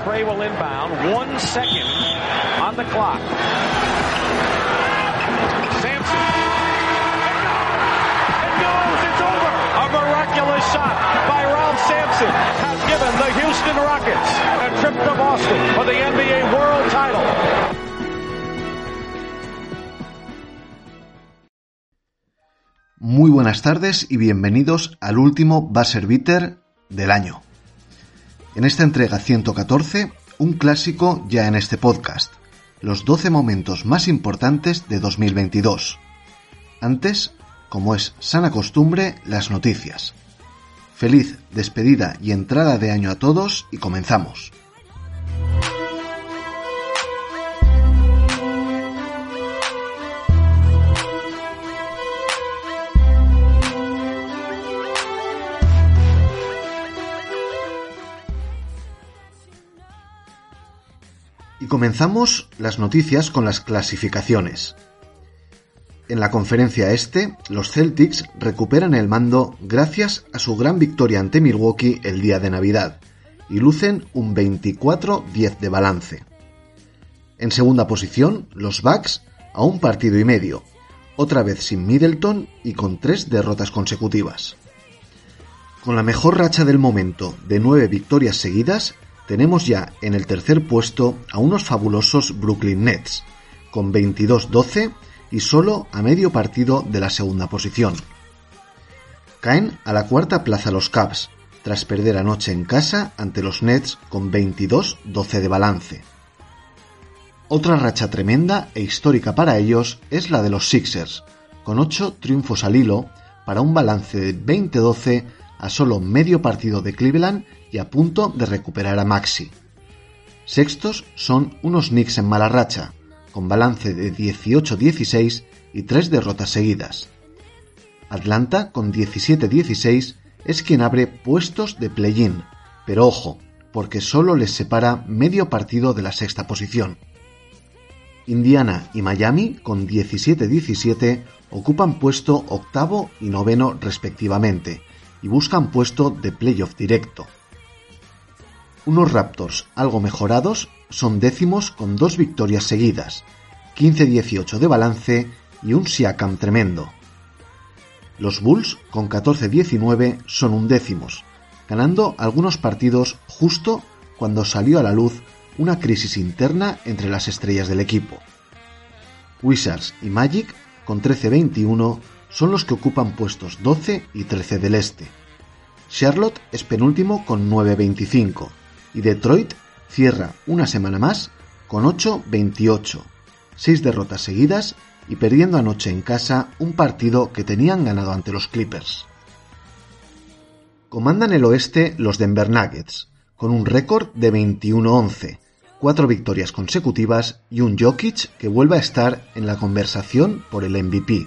McRae will inbound. One second on the clock. Sampson. It goes. It's over. A miraculous shot by Ralph Sampson has given the Houston Rockets a trip to Boston for the NBA World Title. Muy buenas tardes y bienvenidos al último Buzzer Beater del año. En esta entrega 114, un clásico ya en este podcast, los 12 momentos más importantes de 2022. Antes, como es sana costumbre, las noticias. Feliz despedida y entrada de año a todos y comenzamos. Y comenzamos las noticias con las clasificaciones. En la conferencia este, los Celtics recuperan el mando gracias a su gran victoria ante Milwaukee el día de Navidad y lucen un 24-10 de balance. En segunda posición, los Bucks a un partido y medio, otra vez sin Middleton y con tres derrotas consecutivas. Con la mejor racha del momento de nueve victorias seguidas, tenemos ya en el tercer puesto a unos fabulosos Brooklyn Nets, con 22-12 y solo a medio partido de la segunda posición. Caen a la cuarta plaza los Cavs, tras perder anoche en casa ante los Nets con 22-12 de balance. Otra racha tremenda e histórica para ellos es la de los Sixers, con 8 triunfos al hilo para un balance de 20-12 a solo medio partido de Cleveland y a punto de recuperar a Maxi. Sextos son unos Knicks en mala racha, con balance de 18-16 y tres derrotas seguidas. Atlanta, con 17-16, es quien abre puestos de play-in, pero ojo, porque solo les separa medio partido de la sexta posición. Indiana y Miami, con 17-17, ocupan puesto octavo y noveno respectivamente, y buscan puesto de playoff directo. Unos Raptors algo mejorados son décimos con dos victorias seguidas, 15-18 de balance y un Siakam tremendo. Los Bulls con 14-19 son undécimos, ganando algunos partidos justo cuando salió a la luz una crisis interna entre las estrellas del equipo. Wizards y Magic con 13-21 son los que ocupan puestos 12 y 13 del este. Charlotte es penúltimo con 9-25 y Detroit cierra una semana más con 8-28, seis derrotas seguidas y perdiendo anoche en casa un partido que tenían ganado ante los Clippers. Comandan el oeste los Denver Nuggets, con un récord de 21-11, cuatro victorias consecutivas y un Jokic que vuelve a estar en la conversación por el MVP.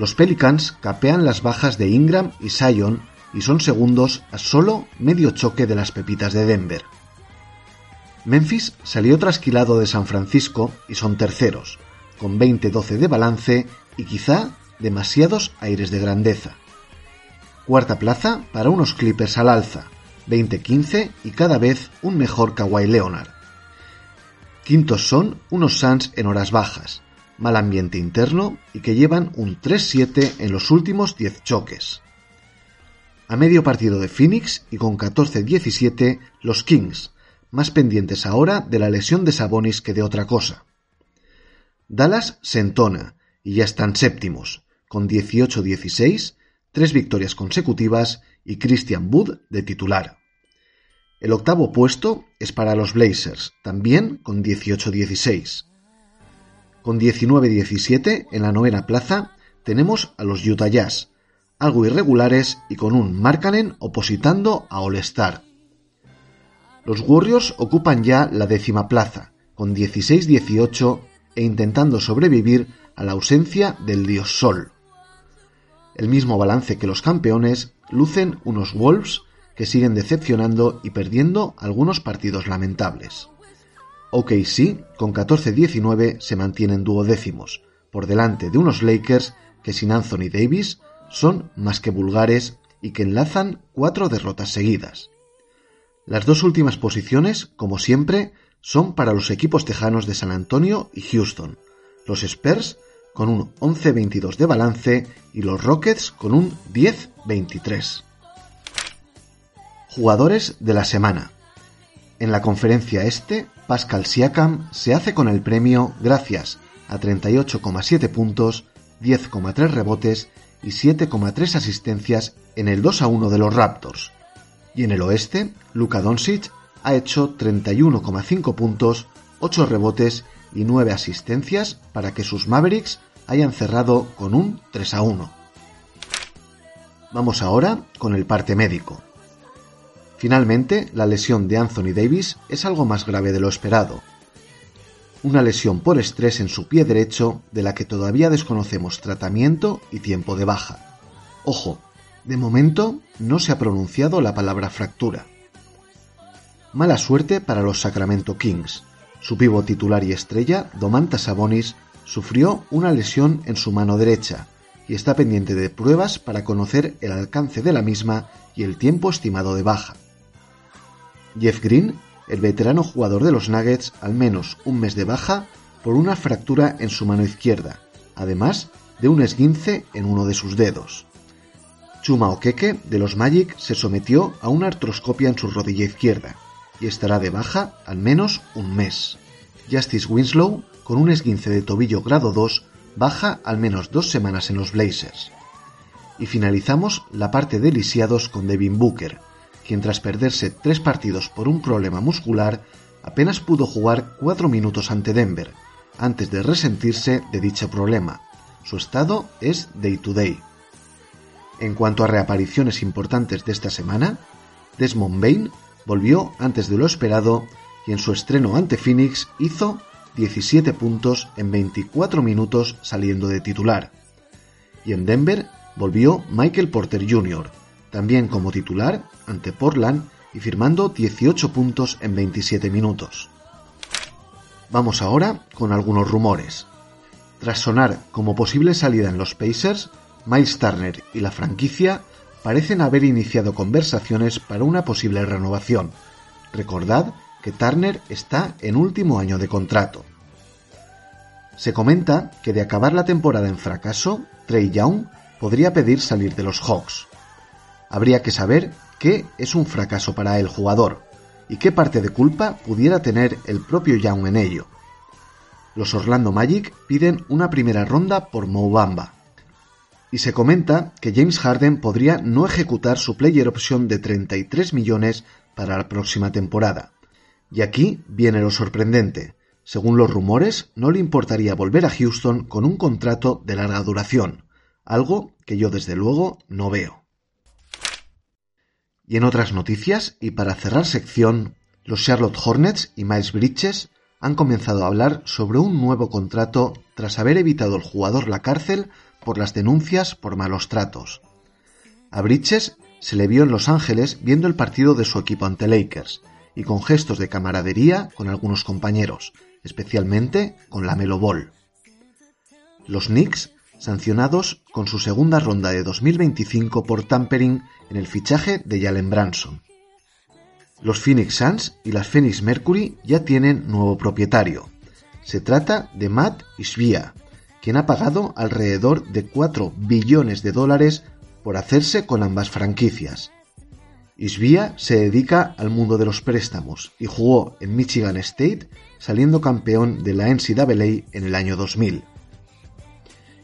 Los Pelicans capean las bajas de Ingram y Sion y son segundos a solo medio choque de las pepitas de Denver. Memphis salió trasquilado de San Francisco y son terceros, con 20-12 de balance y quizá demasiados aires de grandeza. Cuarta plaza para unos Clippers al alza, 20-15 y cada vez un mejor Kawhi Leonard. Quintos son unos Suns en horas bajas, mal ambiente interno y que llevan un 3-7 en los últimos 10 choques. A medio partido de Phoenix y con 14-17 los Kings, más pendientes ahora de la lesión de Sabonis que de otra cosa. Dallas se entona y ya están séptimos, con 18-16, tres victorias consecutivas y Christian Wood de titular. El octavo puesto es para los Blazers, también con 18-16. Con 19-17 en la novena plaza tenemos a los Utah Jazz, algo irregulares y con un Markkanen opositando a All-Star. Los Warriors ocupan ya la décima plaza, con 16-18 e intentando sobrevivir a la ausencia del dios Sol. El mismo balance que los campeones lucen unos Wolves que siguen decepcionando y perdiendo algunos partidos lamentables. OKC, con 14-19, se mantienen duodécimos, por delante de unos Lakers que sin Anthony Davis son más que vulgares y que enlazan cuatro derrotas seguidas. Las dos últimas posiciones, como siempre, son para los equipos tejanos de San Antonio y Houston, los Spurs con un 11-22 de balance y los Rockets con un 10-23. Jugadores de la semana. En la conferencia este, Pascal Siakam se hace con el premio gracias a 38,7 puntos, 10,3 rebotes y 7,3 asistencias en el 2 a 1 de los Raptors. Y en el oeste, Luka Doncic ha hecho 31,5 puntos, 8 rebotes y 9 asistencias para que sus Mavericks hayan cerrado con un 3 a 1. Vamos ahora con el parte médico. Finalmente, la lesión de Anthony Davis es algo más grave de lo esperado. Una lesión por estrés en su pie derecho de la que todavía desconocemos tratamiento y tiempo de baja. Ojo, de momento no se ha pronunciado la palabra fractura. Mala suerte para los Sacramento Kings. Su pivo titular y estrella, Domantas Sabonis, sufrió una lesión en su mano derecha y está pendiente de pruebas para conocer el alcance de la misma y el tiempo estimado de baja. Jeff Green, el veterano jugador de los Nuggets, al menos un mes de baja por una fractura en su mano izquierda, además de un esguince en uno de sus dedos. Chuma Okeke, de los Magic, se sometió a una artroscopia en su rodilla izquierda y estará de baja al menos un mes. Justice Winslow, con un esguince de tobillo grado 2, baja al menos dos semanas en los Blazers. Y finalizamos la parte de lisiados con Devin Booker, quien tras perderse tres partidos por un problema muscular, apenas pudo jugar cuatro minutos ante Denver, antes de resentirse de dicho problema. Su estado es day to day. En cuanto a reapariciones importantes de esta semana, Desmond Bain volvió antes de lo esperado y en su estreno ante Phoenix hizo 17 puntos en 24 minutos saliendo de titular. Y en Denver volvió Michael Porter Jr., también como titular ante Portland y firmando 18 puntos en 27 minutos. Vamos ahora con algunos rumores. Tras sonar como posible salida en los Pacers, Miles Turner y la franquicia parecen haber iniciado conversaciones para una posible renovación. Recordad que Turner está en último año de contrato. Se comenta que de acabar la temporada en fracaso, Trey Young podría pedir salir de los Hawks. Habría que saber qué es un fracaso para el jugador y qué parte de culpa pudiera tener el propio Young en ello. Los Orlando Magic piden una primera ronda por Moubamba y se comenta que James Harden podría no ejecutar su player option de 33 millones para la próxima temporada. Y aquí viene lo sorprendente. Según los rumores, no le importaría volver a Houston con un contrato de larga duración, algo que yo desde luego no veo. Y en otras noticias, y para cerrar sección, los Charlotte Hornets y Miles Bridges han comenzado a hablar sobre un nuevo contrato tras haber evitado el jugador la cárcel por las denuncias por malos tratos. A Bridges se le vio en Los Ángeles viendo el partido de su equipo ante Lakers y con gestos de camaradería con algunos compañeros, especialmente con la Melo Ball. Los Knicks sancionados con su segunda ronda de 2025 por tampering en el fichaje de Jalen Branson. Los Phoenix Suns y las Phoenix Mercury ya tienen nuevo propietario. Se trata de Matt Isvia, quien ha pagado alrededor de 4 billones de dólares por hacerse con ambas franquicias. Isvia se dedica al mundo de los préstamos y jugó en Michigan State saliendo campeón de la NCAA en el año 2000.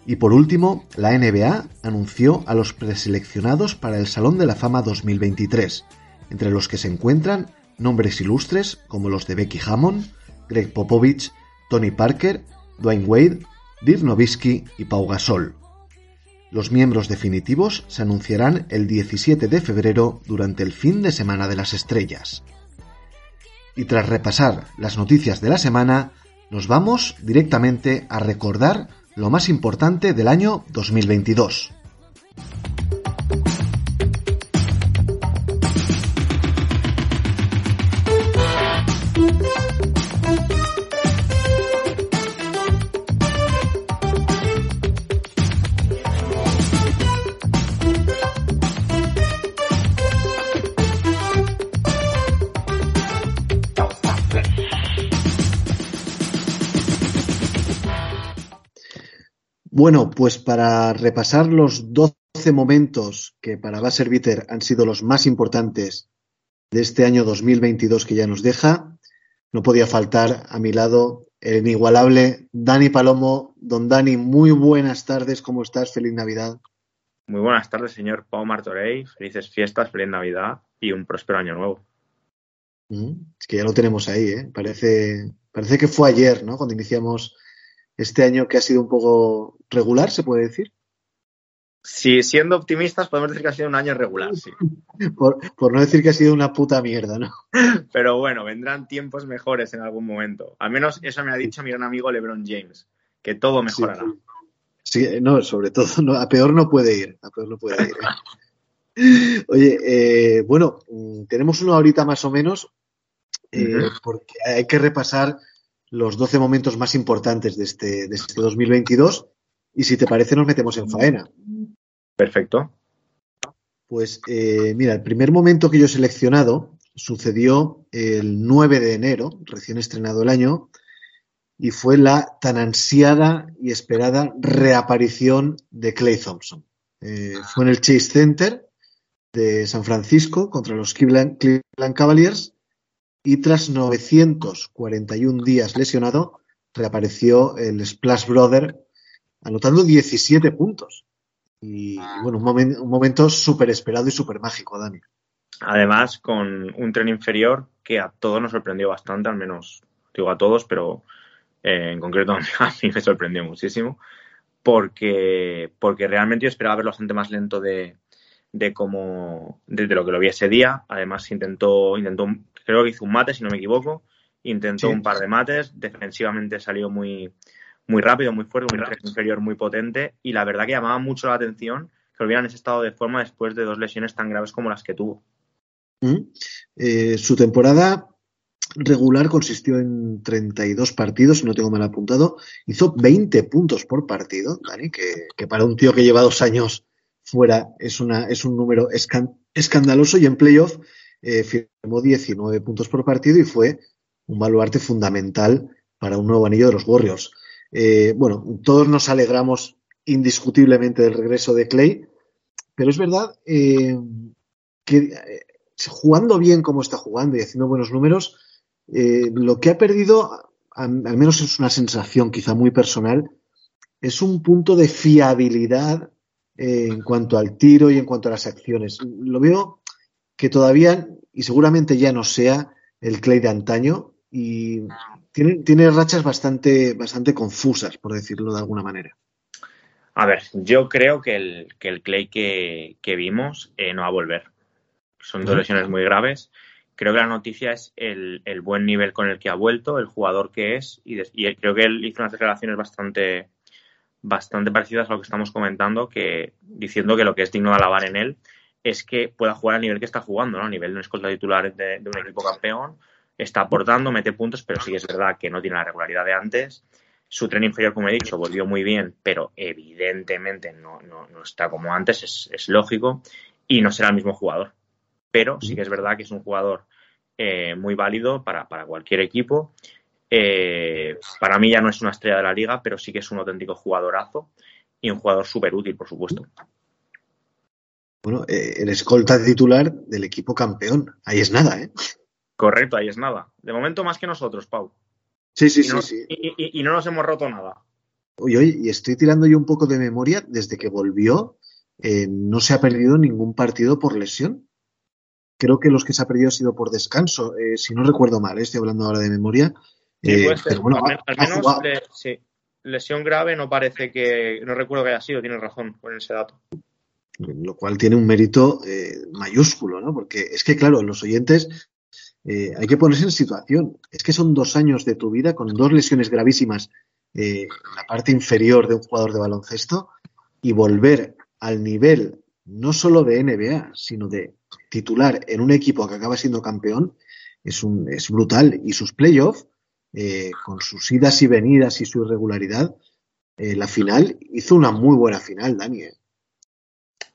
Y por último, la NBA anunció a los preseleccionados para el Salón de la Fama 2023, entre los que se encuentran nombres ilustres como los de Becky Hammond, Greg Popovich, Tony Parker, Dwayne Wade, Dirk Nowitzki y Pau Gasol. Los miembros definitivos se anunciarán el 17 de febrero durante el fin de semana de las estrellas. Y tras repasar las noticias de la semana, nos vamos directamente a recordar lo más importante del año 2022. Bueno, pues para repasar los 12 momentos que para Basser Bitter han sido los más importantes de este año 2022 que ya nos deja, no podía faltar a mi lado el inigualable Dani Palomo. Don Dani, muy buenas tardes, ¿cómo estás? Feliz Navidad. Muy buenas tardes, señor Pau Martorey. Felices fiestas, feliz Navidad y un próspero año nuevo. Mm, es que ya lo tenemos ahí, ¿eh? Parece, parece que fue ayer, ¿no? Cuando iniciamos este año que ha sido un poco regular, se puede decir. Sí, siendo optimistas podemos decir que ha sido un año regular, sí. Por, por, no decir que ha sido una puta mierda, ¿no? Pero bueno, vendrán tiempos mejores en algún momento. Al menos eso me ha dicho mi gran amigo LeBron James, que todo mejorará. Sí, sí no, sobre todo, no, a peor no puede ir, a peor no puede ir. ¿eh? Oye, eh, bueno, tenemos una horita más o menos, eh, uh -huh. porque hay que repasar los 12 momentos más importantes de este, de este 2022 y si te parece nos metemos en faena. Perfecto. Pues eh, mira, el primer momento que yo he seleccionado sucedió el 9 de enero, recién estrenado el año, y fue la tan ansiada y esperada reaparición de Clay Thompson. Eh, fue en el Chase Center de San Francisco contra los Cleveland, Cleveland Cavaliers y tras 941 días lesionado, reapareció el Splash Brother anotando 17 puntos. Y bueno, un, momen un momento súper esperado y súper mágico, Dani. Además, con un tren inferior que a todos nos sorprendió bastante, al menos, digo a todos, pero eh, en concreto a mí, a mí, me sorprendió muchísimo, porque, porque realmente yo esperaba verlo bastante más lento de, de cómo, de, de, lo que lo vi ese día. Además, intentó, intentó, creo que hizo un mate, si no me equivoco, intentó sí. un par de mates, defensivamente salió muy, muy rápido, muy fuerte, un tren inferior muy potente y la verdad que llamaba mucho la atención que volviera en ese estado de forma después de dos lesiones tan graves como las que tuvo. Mm. Eh, su temporada regular consistió en 32 partidos, si no tengo mal apuntado, hizo 20 puntos por partido, Dani, que, que para un tío que lleva dos años fuera es, una, es un número escan, escandaloso y en playoff eh, firmó 19 puntos por partido y fue un baluarte fundamental para un nuevo anillo de los Warriors. Eh, bueno, todos nos alegramos indiscutiblemente del regreso de Clay, pero es verdad eh, que jugando bien como está jugando y haciendo buenos números, lo que ha perdido, al, menos es una sensación quizá muy personal, es un punto de fiabilidad en cuanto al tiro y en cuanto a las acciones. Lo veo que todavía, y seguramente ya no sea el Clay de antaño, y tiene, tiene rachas bastante, bastante confusas, por decirlo de alguna manera. A ver, yo creo que el, que el Clay que, que vimos eh, no va a volver. Son dos lesiones muy graves. Creo que la noticia es el, el, buen nivel con el que ha vuelto, el jugador que es, y, de, y creo que él hizo unas declaraciones bastante, bastante parecidas a lo que estamos comentando, que diciendo que lo que es digno de alabar en él es que pueda jugar al nivel que está jugando, ¿no? a nivel de un escolta titular de, un equipo campeón, está aportando, mete puntos, pero sí es verdad que no tiene la regularidad de antes. Su tren inferior, como he dicho, volvió muy bien, pero evidentemente no, no, no está como antes, es, es, lógico, y no será el mismo jugador. Pero sí que es verdad que es un jugador eh, muy válido para, para, cualquier equipo. Eh, para mí ya no es una estrella de la liga, pero sí que es un auténtico jugadorazo y un jugador súper útil, por supuesto. Bueno, eh, el escolta titular del equipo campeón. Ahí es nada, ¿eh? Correcto, ahí es nada. De momento más que nosotros, Pau. Sí, sí, y no, sí. Y, y, y, no nos hemos roto nada. Oye, oye, y estoy tirando yo un poco de memoria. Desde que volvió, eh, no se ha perdido ningún partido por lesión. Creo que los que se ha perdido ha sido por descanso. Eh, si no recuerdo mal, eh, estoy hablando ahora de memoria. Sí, puede ser. Bueno, al, al, menos, le, sí. lesión grave no parece que, no recuerdo que haya sido, tienes razón con ese dato. Lo cual tiene un mérito eh, mayúsculo, ¿no? Porque es que, claro, los oyentes eh, hay que ponerse en situación. Es que son dos años de tu vida con dos lesiones gravísimas eh, en la parte inferior de un jugador de baloncesto y volver al nivel no solo de NBA, sino de titular en un equipo que acaba siendo campeón, es, un, es brutal. Y sus playoffs, eh, con sus idas y venidas y su irregularidad, eh, la final hizo una muy buena final, Daniel.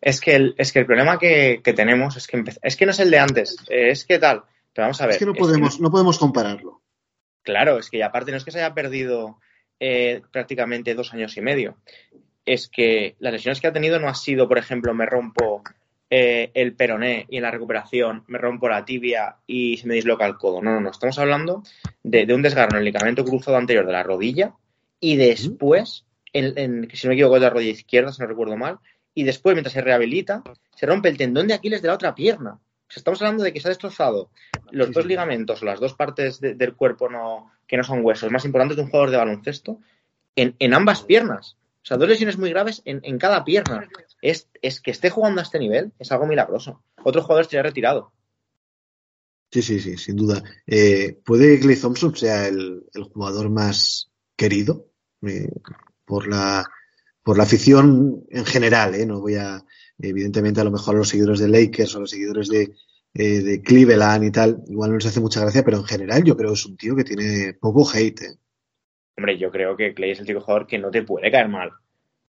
Es que el, es que el problema que, que tenemos es que, es que no es el de antes, es que tal. Pero vamos a ver. Es que no podemos, que no, no podemos compararlo. Claro, es que aparte no es que se haya perdido eh, prácticamente dos años y medio. Es que las lesiones que ha tenido no ha sido, por ejemplo, me rompo eh, el peroné y en la recuperación me rompo la tibia y se me disloca el codo. No, no, no. Estamos hablando de, de un desgarro en el ligamento cruzado anterior de la rodilla y después, en, en, si no me equivoco, de la rodilla izquierda, si no recuerdo mal, y después, mientras se rehabilita, se rompe el tendón de Aquiles de la otra pierna. O sea, estamos hablando de que se ha destrozado los sí, dos sí. ligamentos o las dos partes de, del cuerpo no, que no son huesos más importantes de un jugador de baloncesto en, en ambas piernas. O sea, dos lesiones muy graves en, en cada pierna. Es, es, que esté jugando a este nivel es algo milagroso. Otro jugador estaría retirado. Sí, sí, sí, sin duda. Eh, ¿Puede que Clay Thompson sea el, el jugador más querido eh, por, la, por la afición en general? Eh? No voy a, evidentemente, a lo mejor a los seguidores de Lakers o a los seguidores de, eh, de Cleveland y tal, igual no les hace mucha gracia, pero en general yo creo que es un tío que tiene poco hate. ¿eh? Hombre, yo creo que Clay es el tipo de jugador que no te puede caer mal.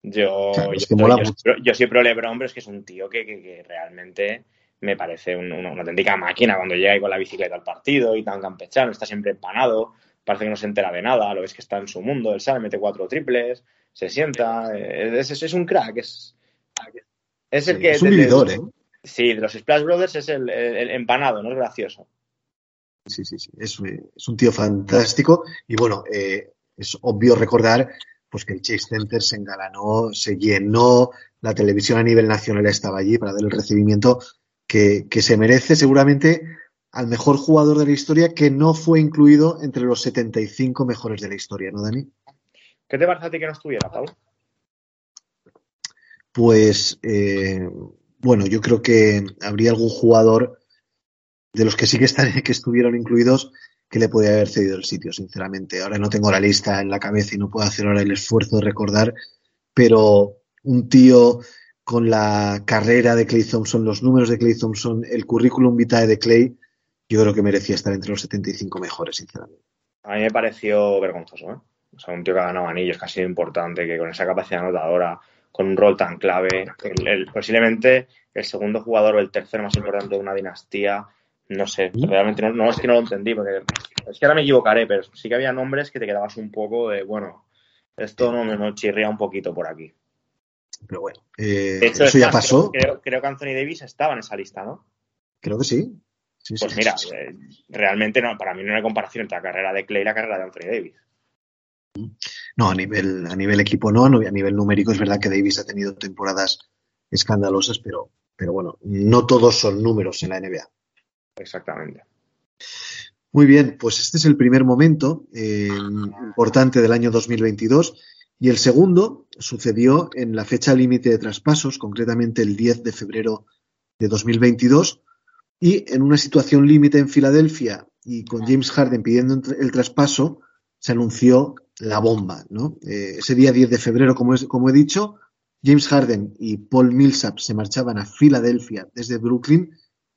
Yo, claro, yo, yo, yo, yo, soy pro LeBron, pero es que es un tío que, que, que realmente me parece un, una, una, auténtica máquina cuando llega ahí con la bicicleta al partido y tan campechano, está siempre empanado, parece que no se entera de nada, lo ves que está en su mundo, él sale, mete cuatro triples, se sienta, es, es, es un crack, es, es el sí, que... Es un vividor, ¿eh? Sí, de los Splash Brothers es el, el, el, empanado, no es gracioso. Sí, sí, sí, es, es un tío fantástico y bueno, eh, es obvio recordar pues que el Chase Center se engalanó, se llenó, la televisión a nivel nacional estaba allí para dar el recibimiento que, que, se merece seguramente al mejor jugador de la historia que no fue incluido entre los 75 mejores de la historia, ¿no, Dani? ¿Qué te parece a ti que no estuviera, Pau? Pues, eh, bueno, yo creo que habría algún jugador de los que sí que, están, que estuvieron incluidos que le podía haber cedido el sitio, sinceramente. Ahora no tengo la lista en la cabeza y no puedo hacer ahora el esfuerzo de recordar, pero un tío con la carrera de Clay Thompson, los números de Clay Thompson, el currículum vitae de Clay, yo creo que merecía estar entre los 75 mejores, sinceramente. A mí me pareció vergonzoso, ¿eh? O sea, un tío que ha ganado anillos, que ha sido importante, que con esa capacidad anotadora, con un rol tan clave, el, el, posiblemente el segundo jugador o el tercer más importante de una dinastía, no sé, realmente no, no, es que no lo entendí, porque es que ahora me equivocaré, pero sí que había nombres que te quedabas un poco de, bueno, esto no me chirría un poquito por aquí. Pero bueno, eh, hecho, eso ya más, pasó. Creo, creo, que Anthony Davis estaba en esa lista, ¿no? Creo que sí. sí pues sí, mira, sí, eh, realmente no, para mí no hay comparación entre la carrera de Clay y la carrera de Anthony Davis. No, a nivel, a nivel equipo no, a nivel numérico es verdad que Davis ha tenido temporadas escandalosas, pero, pero bueno, no todos son números en la NBA. Exactamente. Muy bien, pues este es el primer momento eh, importante del año 2022 y el segundo sucedió en la fecha límite de traspasos, concretamente el 10 de febrero de 2022 y en una situación límite en Filadelfia y con James Harden pidiendo el traspaso, se anunció la bomba, ¿no? Eh, ese día 10 de febrero, como, es, como he dicho, James Harden y Paul Millsap se marchaban a Filadelfia desde Brooklyn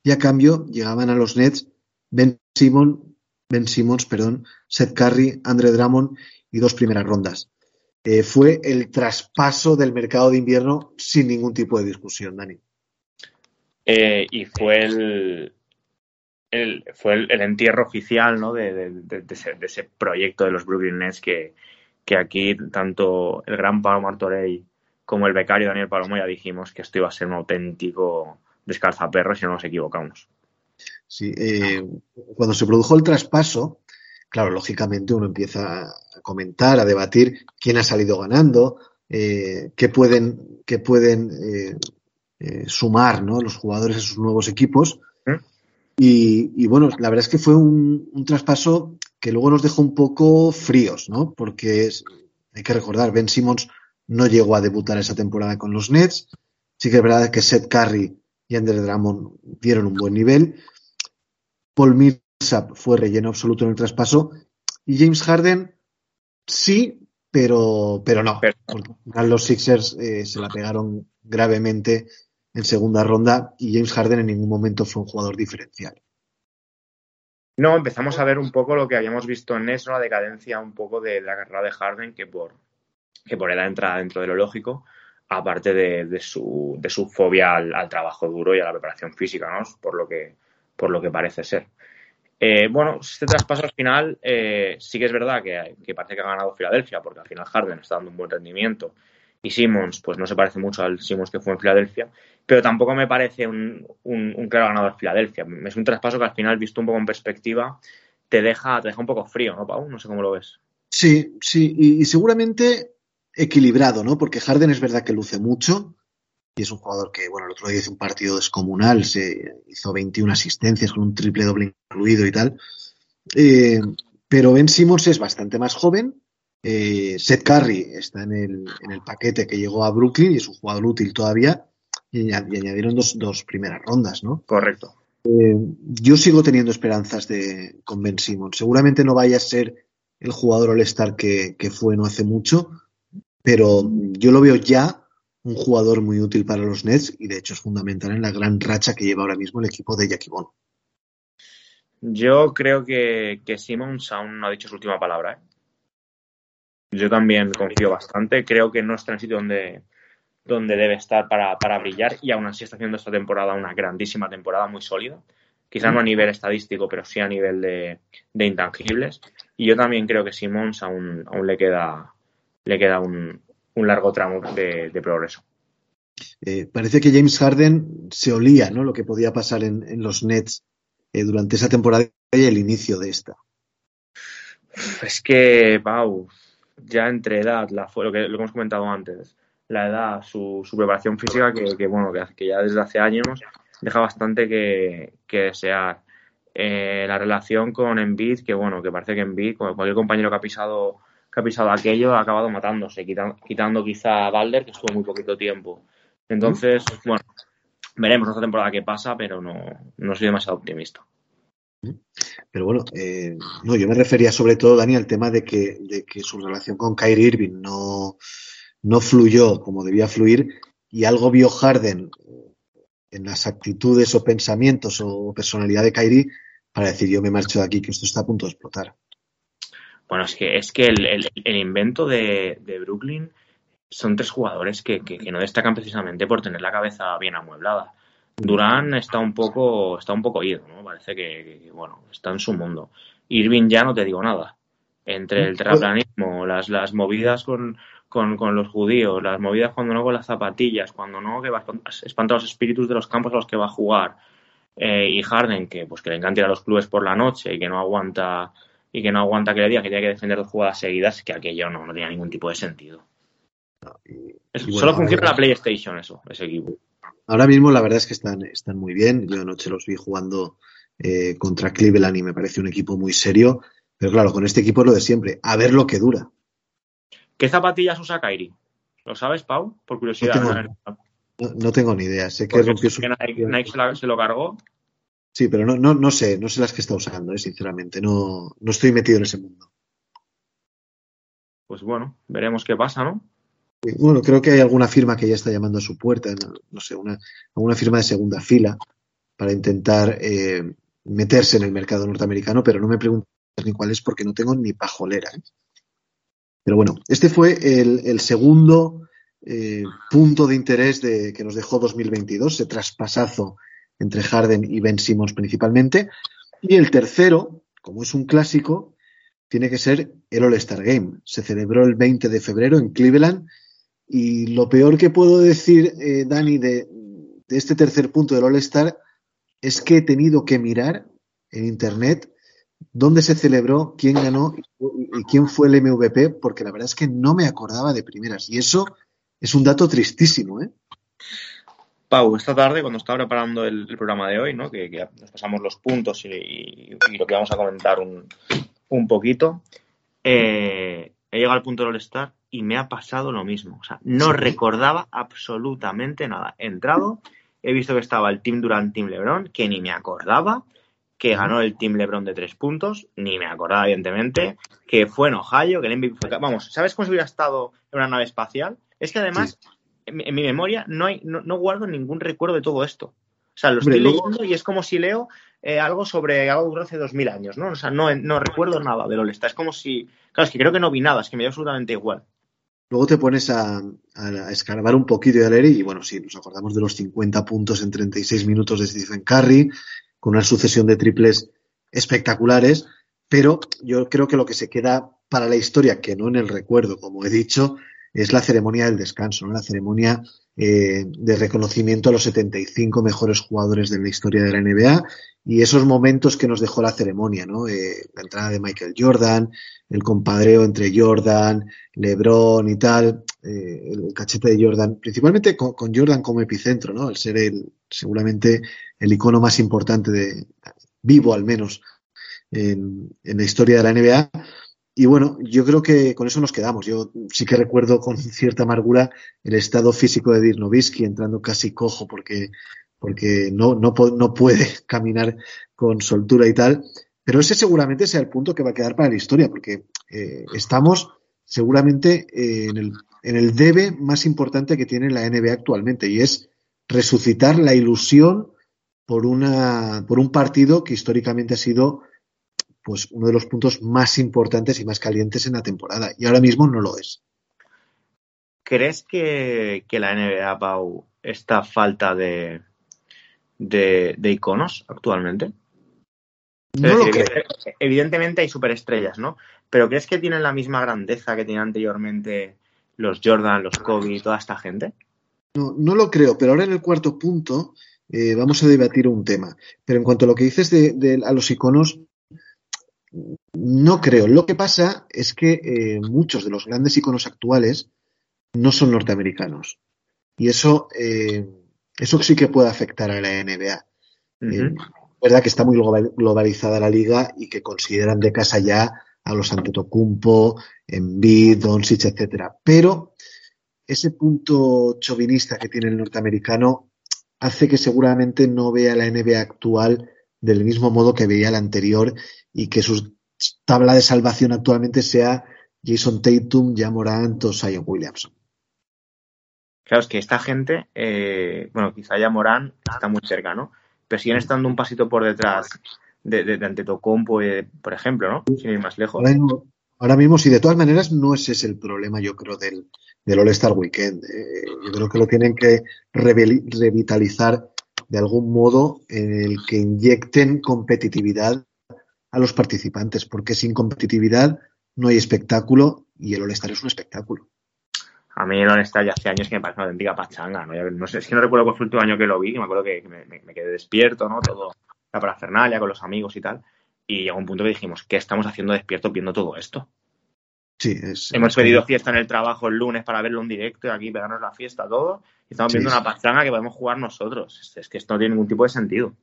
y a cambio llegaban a los Nets Ben, Simon, ben Simmons, perdón, Seth Curry, Andre Drummond y dos primeras rondas. Eh, fue el traspaso del mercado de invierno sin ningún tipo de discusión, Dani. Eh, y fue el, fue el, entierro oficial ¿no? de, ese, proyecto de los Brooklyn Nets que, que aquí tanto el gran Pablo Martorell como el becario Daniel Palomo ya dijimos que esto iba a ser un auténtico descalzaperros si no nos equivocamos. Sí, eh, cuando se produjo el traspaso, claro, lógicamente uno empieza a comentar, a debatir quién ha salido ganando, eh, qué pueden, qué pueden eh sumar ¿no? los jugadores a sus nuevos equipos. Y, y, bueno, la verdad es que fue un, un, traspaso que luego nos dejó un poco fríos, ¿no? Porque es, Hay que recordar, Ben Simmons no llegó a debutar esa temporada con los Nets. Sí que es verdad que Seth Curry y Andre Drummond dieron un buen nivel. Paul Millsap fue relleno absoluto en el traspaso. Y James Harden sí, pero, pero no. los Sixers eh, se la pegaron gravemente en segunda ronda y James Harden en ningún momento fue un jugador diferencial. No, empezamos a ver un poco lo que habíamos visto en eso, la decadencia un poco de la carrera de Harden, que por, que por él entra dentro de lo lógico, aparte de, su, de su fobia al, trabajo duro y a la preparación física, ¿no? Por lo que, por lo que parece ser. Eh, bueno, este traspaso al final eh, sí que es verdad que, que, parece que ha ganado Filadelfia, porque al final Harden está dando un buen rendimiento y Simmons, pues no se parece mucho al Simmons que fue en Filadelfia, pero tampoco me parece un, claro ganador Filadelfia. Es un traspaso que al final, visto un poco en perspectiva, te deja, te deja un poco frío, ¿no, Pau? No sé cómo lo ves. Sí, sí, y, seguramente equilibrado, ¿no? Porque Harden es verdad que luce mucho y es un jugador que, bueno, el otro día hizo un partido descomunal, se hizo 21 asistencias con un triple doble incluido y tal. Eh, pero Ben Simmons es bastante más joven. Eh, Seth Curry está en el, en el paquete que llegó a Brooklyn y es un jugador útil todavía y, añadieron dos, dos, primeras rondas, ¿no? Correcto. Eh, yo sigo teniendo esperanzas de, con Ben Simmons. Seguramente no vaya a ser el jugador All-Star que, que, fue no hace mucho, pero yo lo veo ya un jugador muy útil para los Nets y de hecho es fundamental en la gran racha que lleva ahora mismo el equipo de Jackie Bond. Yo creo que, que Simmons aún no ha dicho su última palabra. ¿eh? Yo también confío bastante. Creo que no está en el sitio donde, donde debe estar para, para, brillar y aún así está haciendo esta temporada una grandísima temporada, muy sólida. Quizás no a nivel estadístico, pero sí a nivel de, de intangibles. Y yo también creo que Simons aún, aún le queda, le queda un, un largo tramo de, de progreso. Eh, parece que James Harden se olía ¿no? lo que podía pasar en, en los Nets eh, durante esa temporada y el inicio de esta. Es que, Pau, ya entre edad, la, lo, que, lo que hemos comentado antes, la edad, su, preparación física, que, que bueno, que, que, ya desde hace años deja bastante que, que desear. Eh, la relación con Embiid, que bueno, que parece que Embiid, cualquier compañero que ha pisado que ha pisado aquello, ha acabado matándose, quitando, quizá a Balder, que estuvo muy poquito tiempo. Entonces, bueno, veremos esta temporada qué pasa, pero no, no soy demasiado optimista. Pero bueno, eh, no, yo me refería sobre todo, Dani, al tema de que, de que su relación con Kyrie Irving no, no fluyó como debía fluir y algo vio Harden en las actitudes o pensamientos o personalidad de Kyrie para decir yo me marcho de aquí que esto está a punto de explotar. Bueno, es que es que el, el, invento de, de, Brooklyn son tres jugadores que, que, no destacan precisamente por tener la cabeza bien amueblada. Durán está un poco está un poco ido, ¿no? Parece que, bueno, está en su mundo. Irving ya no te digo nada. Entre el terraplanismo, las, las movidas con, con, con, los judíos, las movidas cuando no con las zapatillas, cuando no que va a espantar los espíritus de los campos a los que va a jugar. Eh, y Harden, que pues que le encanta ir a los clubes por la noche y que no aguanta y que no aguanta que le digan que tiene que defender dos jugadas seguidas, que aquello no, no tenía ningún tipo de sentido. No, y, y Solo funciona la PlayStation eso, ese equipo. Ahora mismo la verdad es que están, están muy bien. Yo anoche los vi jugando eh, contra Cleveland y me parece un equipo muy serio. Pero claro, con este equipo es lo de siempre. A ver lo que dura. ¿Qué zapatillas usa Kairi? ¿Lo sabes, Pau? Por curiosidad. No tengo, no, no tengo ni idea. Sé que rompió su... Nike, Nike se, la, se, lo cargó. Sí, pero no, no, no sé, no sé las que está usando, eh, sinceramente. No, no estoy metido en ese mundo. Pues bueno, veremos qué pasa, ¿no? Bueno, creo que hay alguna firma que ya está llamando a su puerta, no, sé, una, alguna firma de segunda fila para intentar eh, meterse en el mercado norteamericano, pero no me preguntes ni cuál es porque no tengo ni pajolera. ¿eh? Pero bueno, este fue el, el segundo eh, punto de interés de, que nos dejó 2022, ese traspasazo entre Harden y Ben Simmons principalmente. Y el tercero, como es un clásico, tiene que ser el All-Star Game. Se celebró el 20 de febrero en Cleveland y lo peor que puedo decir, eh, Dani, de, este tercer punto del All-Star es que he tenido que mirar en Internet dónde se celebró, quién ganó y, quién fue el MVP, porque la verdad es que no me acordaba de primeras. Y eso es un dato tristísimo, ¿eh? Pau, esta tarde, cuando estaba preparando el, programa de hoy, ¿no? que, que, nos pasamos los puntos y, lo que vamos a comentar un, un poquito, eh, he llegado al punto del All-Star y me ha pasado lo mismo. O sea, no recordaba absolutamente nada. He entrado, he visto que estaba el Team Durant, Team LeBron, que ni me acordaba, que ganó el Team LeBron de tres puntos, ni me acordaba, evidentemente, que fue en Ohio, que el MVP fue... Vamos, ¿sabes cómo si hubiera estado en una nave espacial? Es que además, en, mi memoria, no, hay, no, guardo ningún recuerdo de todo esto. O sea, lo estoy leyendo y es como si leo eh, algo sobre algo que hace dos mil años, ¿no? O sea, no, no recuerdo nada de All-Star. Es como si... Claro, es que creo que no vi nada, es que me dio absolutamente igual. Luego te pones a, escarbar un poquito y a leer y, bueno, sí, nos acordamos de los 50 puntos en 36 minutos de Stephen Curry, con una sucesión de triples espectaculares, pero yo creo que lo que se queda para la historia, que no en el recuerdo, como he dicho, es la ceremonia del descanso, ¿no? la ceremonia eh, de reconocimiento a los 75 mejores jugadores de la historia de la NBA y esos momentos que nos dejó la ceremonia, ¿no? Eh, la entrada de Michael Jordan, el compadreo entre Jordan, LeBron y tal, eh, el cachete de Jordan, principalmente con, Jordan como epicentro, ¿no? El ser el, seguramente el icono más importante de, vivo al menos, en, en la historia de la NBA. Y bueno, yo creo que con eso nos quedamos. Yo sí que recuerdo con cierta amargura el estado físico de Dirk entrando casi cojo porque, porque no, no, no puede caminar con soltura y tal. Pero ese seguramente sea el punto que va a quedar para la historia, porque eh, estamos seguramente eh, en, el, en el debe más importante que tiene la NBA actualmente, y es resucitar la ilusión por, una, por un partido que históricamente ha sido pues uno de los puntos más importantes y más calientes en la temporada. Y ahora mismo no lo es. ¿Crees que, la NBA, Pau, está falta de, de, iconos actualmente? No lo creo. Evidentemente hay superestrellas, ¿no? Pero ¿crees que tienen la misma grandeza que tenían anteriormente los Jordan, los Kobe y toda esta gente? No, no lo creo, pero ahora en el cuarto punto eh, vamos a debatir un tema. Pero en cuanto a lo que dices de, a los iconos, no creo. Lo que pasa es que eh, muchos de los grandes iconos actuales no son norteamericanos. Y eso, eh, eso sí que puede afectar a la NBA. Es verdad que está muy globalizada la liga y que consideran de casa ya a los Antetokounmpo, Embiid, Doncic, etcétera. Pero ese punto chauvinista que tiene el norteamericano hace que seguramente no vea la NBA actual del mismo modo que veía la anterior y que su tabla de salvación actualmente sea Jason Tatum, Jamorant o Zion Williamson. Claro, es que esta gente, eh, bueno, quizá Jamorant está muy cerca, ¿no? Pero siguen estando un pasito por detrás de, de, de Antetokounmpo, eh, por ejemplo, ¿no? Sin ir más lejos. Ahora mismo, sí, de todas maneras, no ese es el problema, yo creo, del, del All-Star Weekend. Eh, yo creo que lo tienen que revitalizar de algún modo en el que inyecten competitividad a los participantes, porque sin competitividad no hay espectáculo y el All-Star es un espectáculo. A mí el All-Star ya hace años que me parece una auténtica pachanga, ¿no? sé, es que no recuerdo cuál fue el último año que lo vi, me acuerdo que me, quedé despierto, ¿no? Todo la parafernalia con los amigos y tal. Y llegó un punto que dijimos, ¿qué estamos haciendo despiertos viendo todo esto? Sí, es, Hemos pedido fiesta en el trabajo el lunes para verlo en directo y aquí pegarnos la fiesta, todo. Y estamos viendo una pachanga que podemos jugar nosotros. Es que esto no tiene ningún tipo de sentido.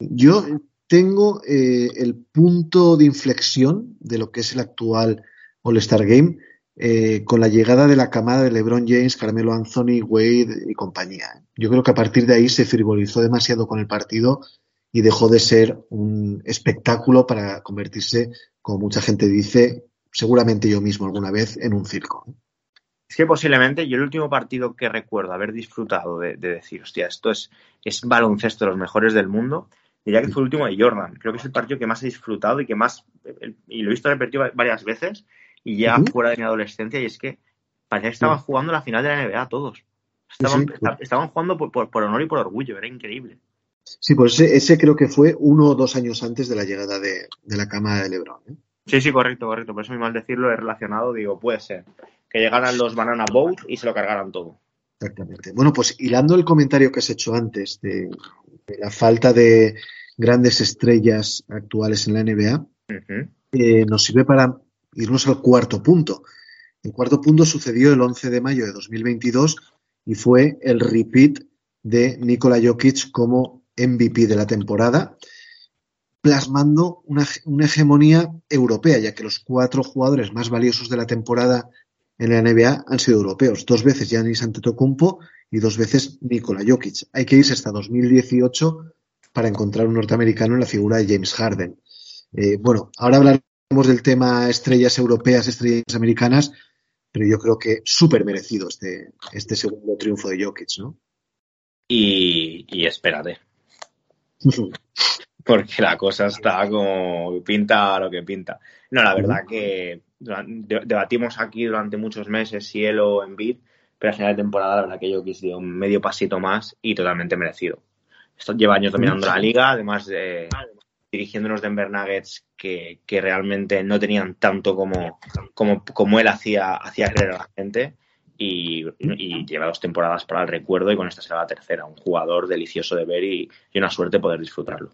Yo tengo eh, el punto de inflexión de lo que es el actual All-Star Game eh, con la llegada de la camada de LeBron James, Carmelo Anthony, Wade y compañía. Yo creo que a partir de ahí se frivolizó demasiado con el partido y dejó de ser un espectáculo para convertirse, como mucha gente dice, seguramente yo mismo alguna vez, en un circo. Es que posiblemente yo el último partido que recuerdo haber disfrutado de, decir, hostia, esto es, es baloncesto de los mejores del mundo, diría que fue el último de Jordan. Creo que es el partido que más he disfrutado y que más, y lo he visto repetido varias veces, y ya fuera de mi adolescencia, y es que parecía que estaban jugando la final de la NBA todos. Estaban, jugando por, honor y por orgullo, era increíble. Sí, pues ese, creo que fue uno o dos años antes de la llegada de, la cámara de LeBron. ¿eh? Sí, sí, correcto, correcto. Por eso mi mal decirlo es relacionado, digo, puede ser que llegaran los Banana Boat y se lo cargaran todo. Exactamente. Bueno, pues hilando el comentario que has hecho antes de, la falta de grandes estrellas actuales en la NBA, eh, nos sirve para irnos al cuarto punto. El cuarto punto sucedió el 11 de mayo de 2022 y fue el repeat de Nikola Jokic como MVP de la temporada, plasmando una, hegemonía europea, ya que los cuatro jugadores más valiosos de la temporada en la NBA han sido europeos. Dos veces Giannis Antetokounmpo y dos veces Nikola Jokic. Hay que irse hasta 2018 para encontrar un norteamericano en la figura de James Harden. Eh, bueno, ahora hablaremos del tema estrellas europeas, estrellas americanas, pero yo creo que súper merecido este, este segundo triunfo de Jokic, ¿no? Y, y espérate. Porque la cosa está como pinta lo que pinta. No, la verdad que debatimos aquí durante muchos meses si él o Embiid, pero al final de temporada la verdad que Jokic dio un medio pasito más y totalmente merecido. Esto lleva años dominando la liga, además de dirigiendo unos Denver Nuggets que, que realmente no tenían tanto como, como, como él hacía, hacía creer a la gente. Y, lleva dos temporadas para el recuerdo y con esta será la tercera. Un jugador delicioso de ver y una suerte poder disfrutarlo.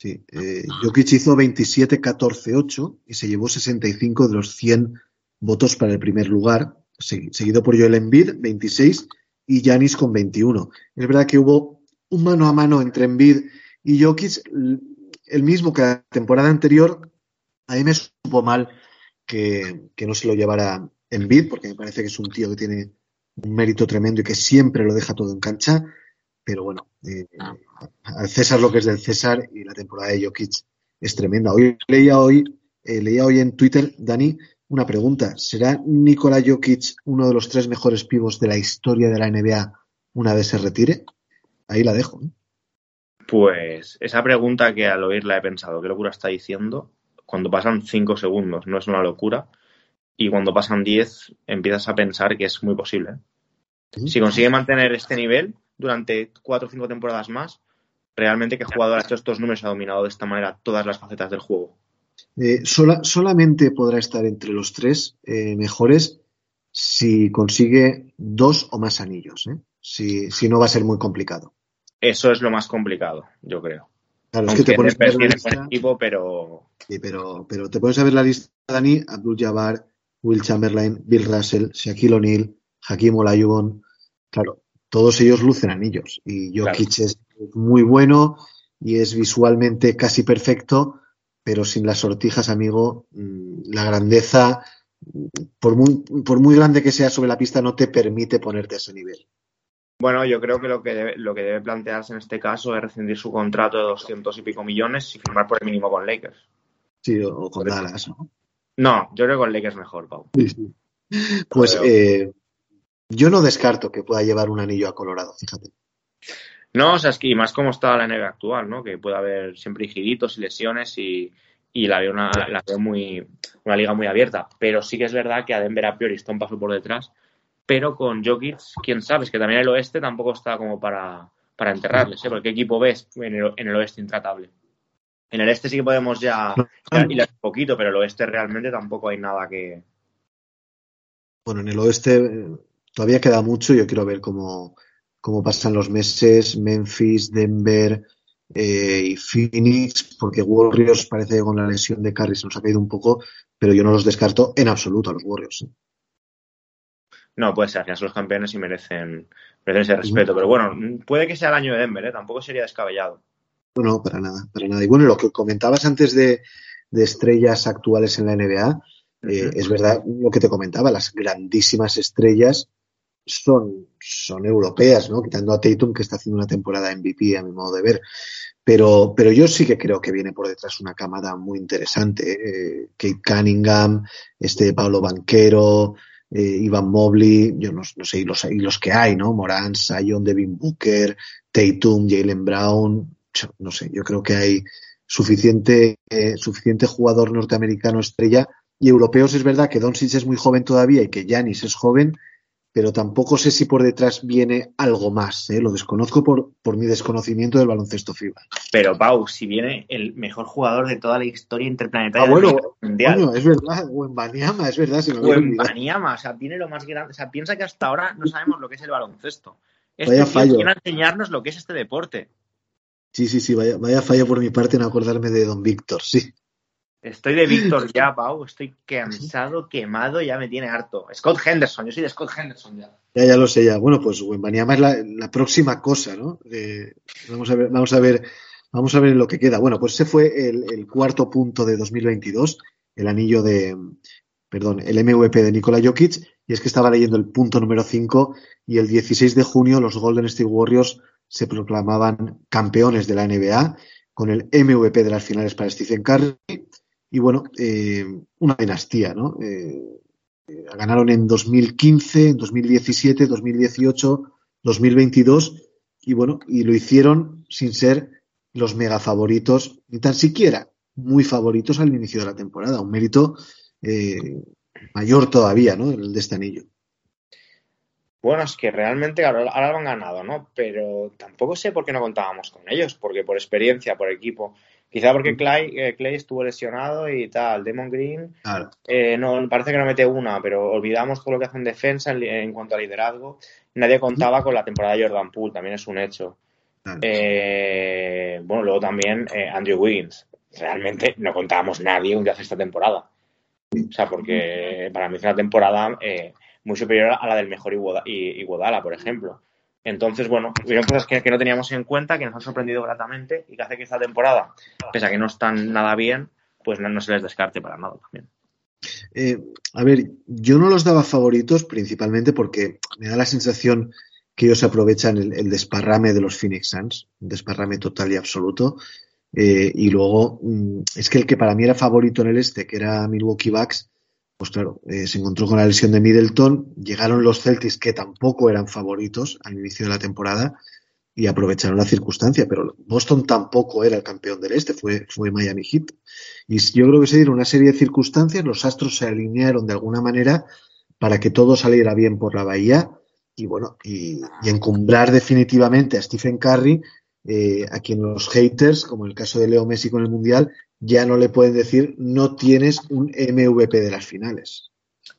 Sí, eh, Jokic hizo 27-14-8 y se llevó 65 de los 100 votos para el primer lugar, seguido por Joel Embiid, 26, y Yanis con 21. Es verdad que hubo un mano a mano entre Embiid y Jokic, el mismo que la temporada anterior. A mí me supo mal que, que no se lo llevara Embiid, porque me parece que es un tío que tiene un mérito tremendo y que siempre lo deja todo en cancha pero bueno, eh, al César lo que es del César y la temporada de Jokic es tremenda. Hoy leía hoy, eh, leía hoy en Twitter, Dani, una pregunta. ¿Será Nikola Jokic uno de los tres mejores pivos de la historia de la NBA una vez se retire? Ahí la dejo. ¿eh? Pues esa pregunta que al oírla he pensado, ¿qué locura está diciendo? Cuando pasan cinco segundos no es una locura y cuando pasan diez empiezas a pensar que es muy posible. Si consigue mantener este nivel, durante cuatro o cinco temporadas más, realmente qué jugador ha hecho estos números ha dominado de esta manera todas las facetas del juego. Eh, sola, solamente podrá estar entre los tres eh, mejores si consigue dos o más anillos. ¿eh? Si, si, no va a ser muy complicado. Eso es lo más complicado, yo creo. Claro, es que te pones a ver la lista, equipo, pero... Sí, pero, pero te pones a ver la lista, Dani, Abdul Jabbar, Will Chamberlain, Bill Russell, Shaquille O'Neal, Hakim Olajuwon. Claro, todos ellos lucen anillos. Y Jokic claro. es muy bueno y es visualmente casi perfecto, pero sin las sortijas, amigo, mm, la grandeza, por muy, por muy grande que sea sobre la pista, no te permite ponerte a ese nivel. Bueno, yo creo que lo que debe, lo que debe plantearse en este caso es rescindir su contrato de doscientos y pico millones y firmar por el mínimo con Lakers. Sí, o con Dallas, ¿no? No, yo creo que con Lakers mejor, Pau. Sí, sí. Pues eh, yo no descarto que pueda llevar un anillo a Colorado, fíjate. No, o sea, es que y más como está la NBA actual, ¿no? Que puede haber siempre giritos y lesiones y, y la veo una, la veo muy, una liga muy abierta. Pero sí que es verdad que a Denver a priori está un paso por detrás. Pero con Jokic, quién sabe, es que también el oeste tampoco está como para, para enterrarles, ¿eh? Porque ¿qué equipo ves en el, en el oeste intratable? En el este sí que podemos ya, ya ir un poquito, pero el oeste realmente tampoco hay nada que. Bueno, en el oeste todavía queda mucho. Yo quiero ver cómo, cómo pasan los meses. Memphis, Denver eh, y Phoenix, porque Warriors parece que con la lesión de Curry se nos ha caído un poco, pero yo no los descarto en absoluto a los Warriors. ¿eh? No, puede ser, que son los campeones y merecen, merecen ese respeto. Pero bueno, puede que sea el año de Denver, ¿eh? tampoco sería descabellado. No, no, para nada, para nada. Y bueno, lo que comentabas antes de, de estrellas actuales en la NBA, uh -huh. eh, es verdad lo que te comentaba, las grandísimas estrellas son, son europeas, ¿no? Quitando a Tatum, que está haciendo una temporada MVP a mi modo de ver. Pero, pero yo sí que creo que viene por detrás una camada muy interesante. ¿eh? Kate Cunningham, este Pablo Banquero, eh, Ivan Mobley, yo no, sé, y los, y los que hay, ¿no? Morán, Sion, Devin Booker, Tatum, Jalen Brown, no sé, yo creo que hay suficiente, eh, suficiente jugador norteamericano estrella y europeos es verdad que Doncic es muy joven todavía y que Giannis es joven, pero tampoco sé si por detrás viene algo más. ¿eh? Lo desconozco por, por mi desconocimiento del baloncesto FIBA. Pero Pau, si viene el mejor jugador de toda la historia interplanetaria ah, bueno, mundial. Bueno, es verdad, Wembanyama, es verdad. Si Wembanyama, o sea, tiene lo más grande. O sea, piensa que hasta ahora no sabemos lo que es el baloncesto. Este vaya fallo. Quiere enseñarnos lo que es este deporte. Sí, sí, sí, vaya, vaya fallo por mi parte en acordarme de Don Víctor, sí. Estoy de Víctor ya, Pau. Estoy cansado, quemado, ya me tiene harto. Scott Henderson, yo soy de Scott Henderson ya. Ya, ya lo sé, ya. Bueno, pues Wembanyama es la, la, próxima cosa, ¿no? Eh, vamos a ver, vamos a ver, vamos a ver lo que queda. Bueno, pues ese fue el, el, cuarto punto de 2022, el anillo de, perdón, el MVP de Nikola Jokic, y es que estaba leyendo el punto número 5 y el 16 de junio los Golden State Warriors se proclamaban campeones de la NBA con el MVP de las finales para Stephen Curry y bueno, eh, una dinastía, ¿no? Eh, eh, ganaron en 2015, en 2017, 2018, 2022 y bueno, y lo hicieron sin ser los mega favoritos, ni tan siquiera muy favoritos al inicio de la temporada. Un mérito eh, mayor todavía, ¿no? El de este anillo. Bueno, es que realmente ahora, lo han ganado, ¿no? Pero tampoco sé por qué no contábamos con ellos, porque por experiencia, por equipo. Quizá porque Clay, eh, Clay estuvo lesionado y tal. Demon Green eh, no, parece que no mete una, pero olvidamos todo lo que hace en defensa en, cuanto a liderazgo. Nadie contaba con la temporada de Jordan Poole, también es un hecho. Eh, bueno, luego también Andrew Wiggins. Realmente no contábamos nadie con que hace esta temporada. O sea, porque para mí es una temporada muy superior a la del mejor Iguodala, por ejemplo. Entonces, bueno, hubieron cosas que, no teníamos en cuenta, que nos han sorprendido gratamente y que hace que esta temporada, pese a que no están nada bien, pues no, se les descarte para nada también. Eh, a ver, yo no los daba favoritos principalmente porque me da la sensación que ellos aprovechan el, desparrame de los Phoenix Suns, un desparrame total y absoluto. Eh, y luego, mm, es que el que para mí era favorito en el este, que era Milwaukee Bucks, pues claro, eh, se encontró con la lesión de Middleton, llegaron los Celtics que tampoco eran favoritos al inicio de la temporada y aprovecharon la circunstancia, pero Boston tampoco era el campeón del este, fue, fue Miami Heat. Y yo creo que se dieron una serie de circunstancias, los astros se alinearon de alguna manera para que todo saliera bien por la bahía y bueno, y, encumbrar definitivamente a Stephen Curry, eh, a quien los haters, como el caso de Leo Messi con el Mundial, ya no le pueden decir no tienes un MVP de las finales.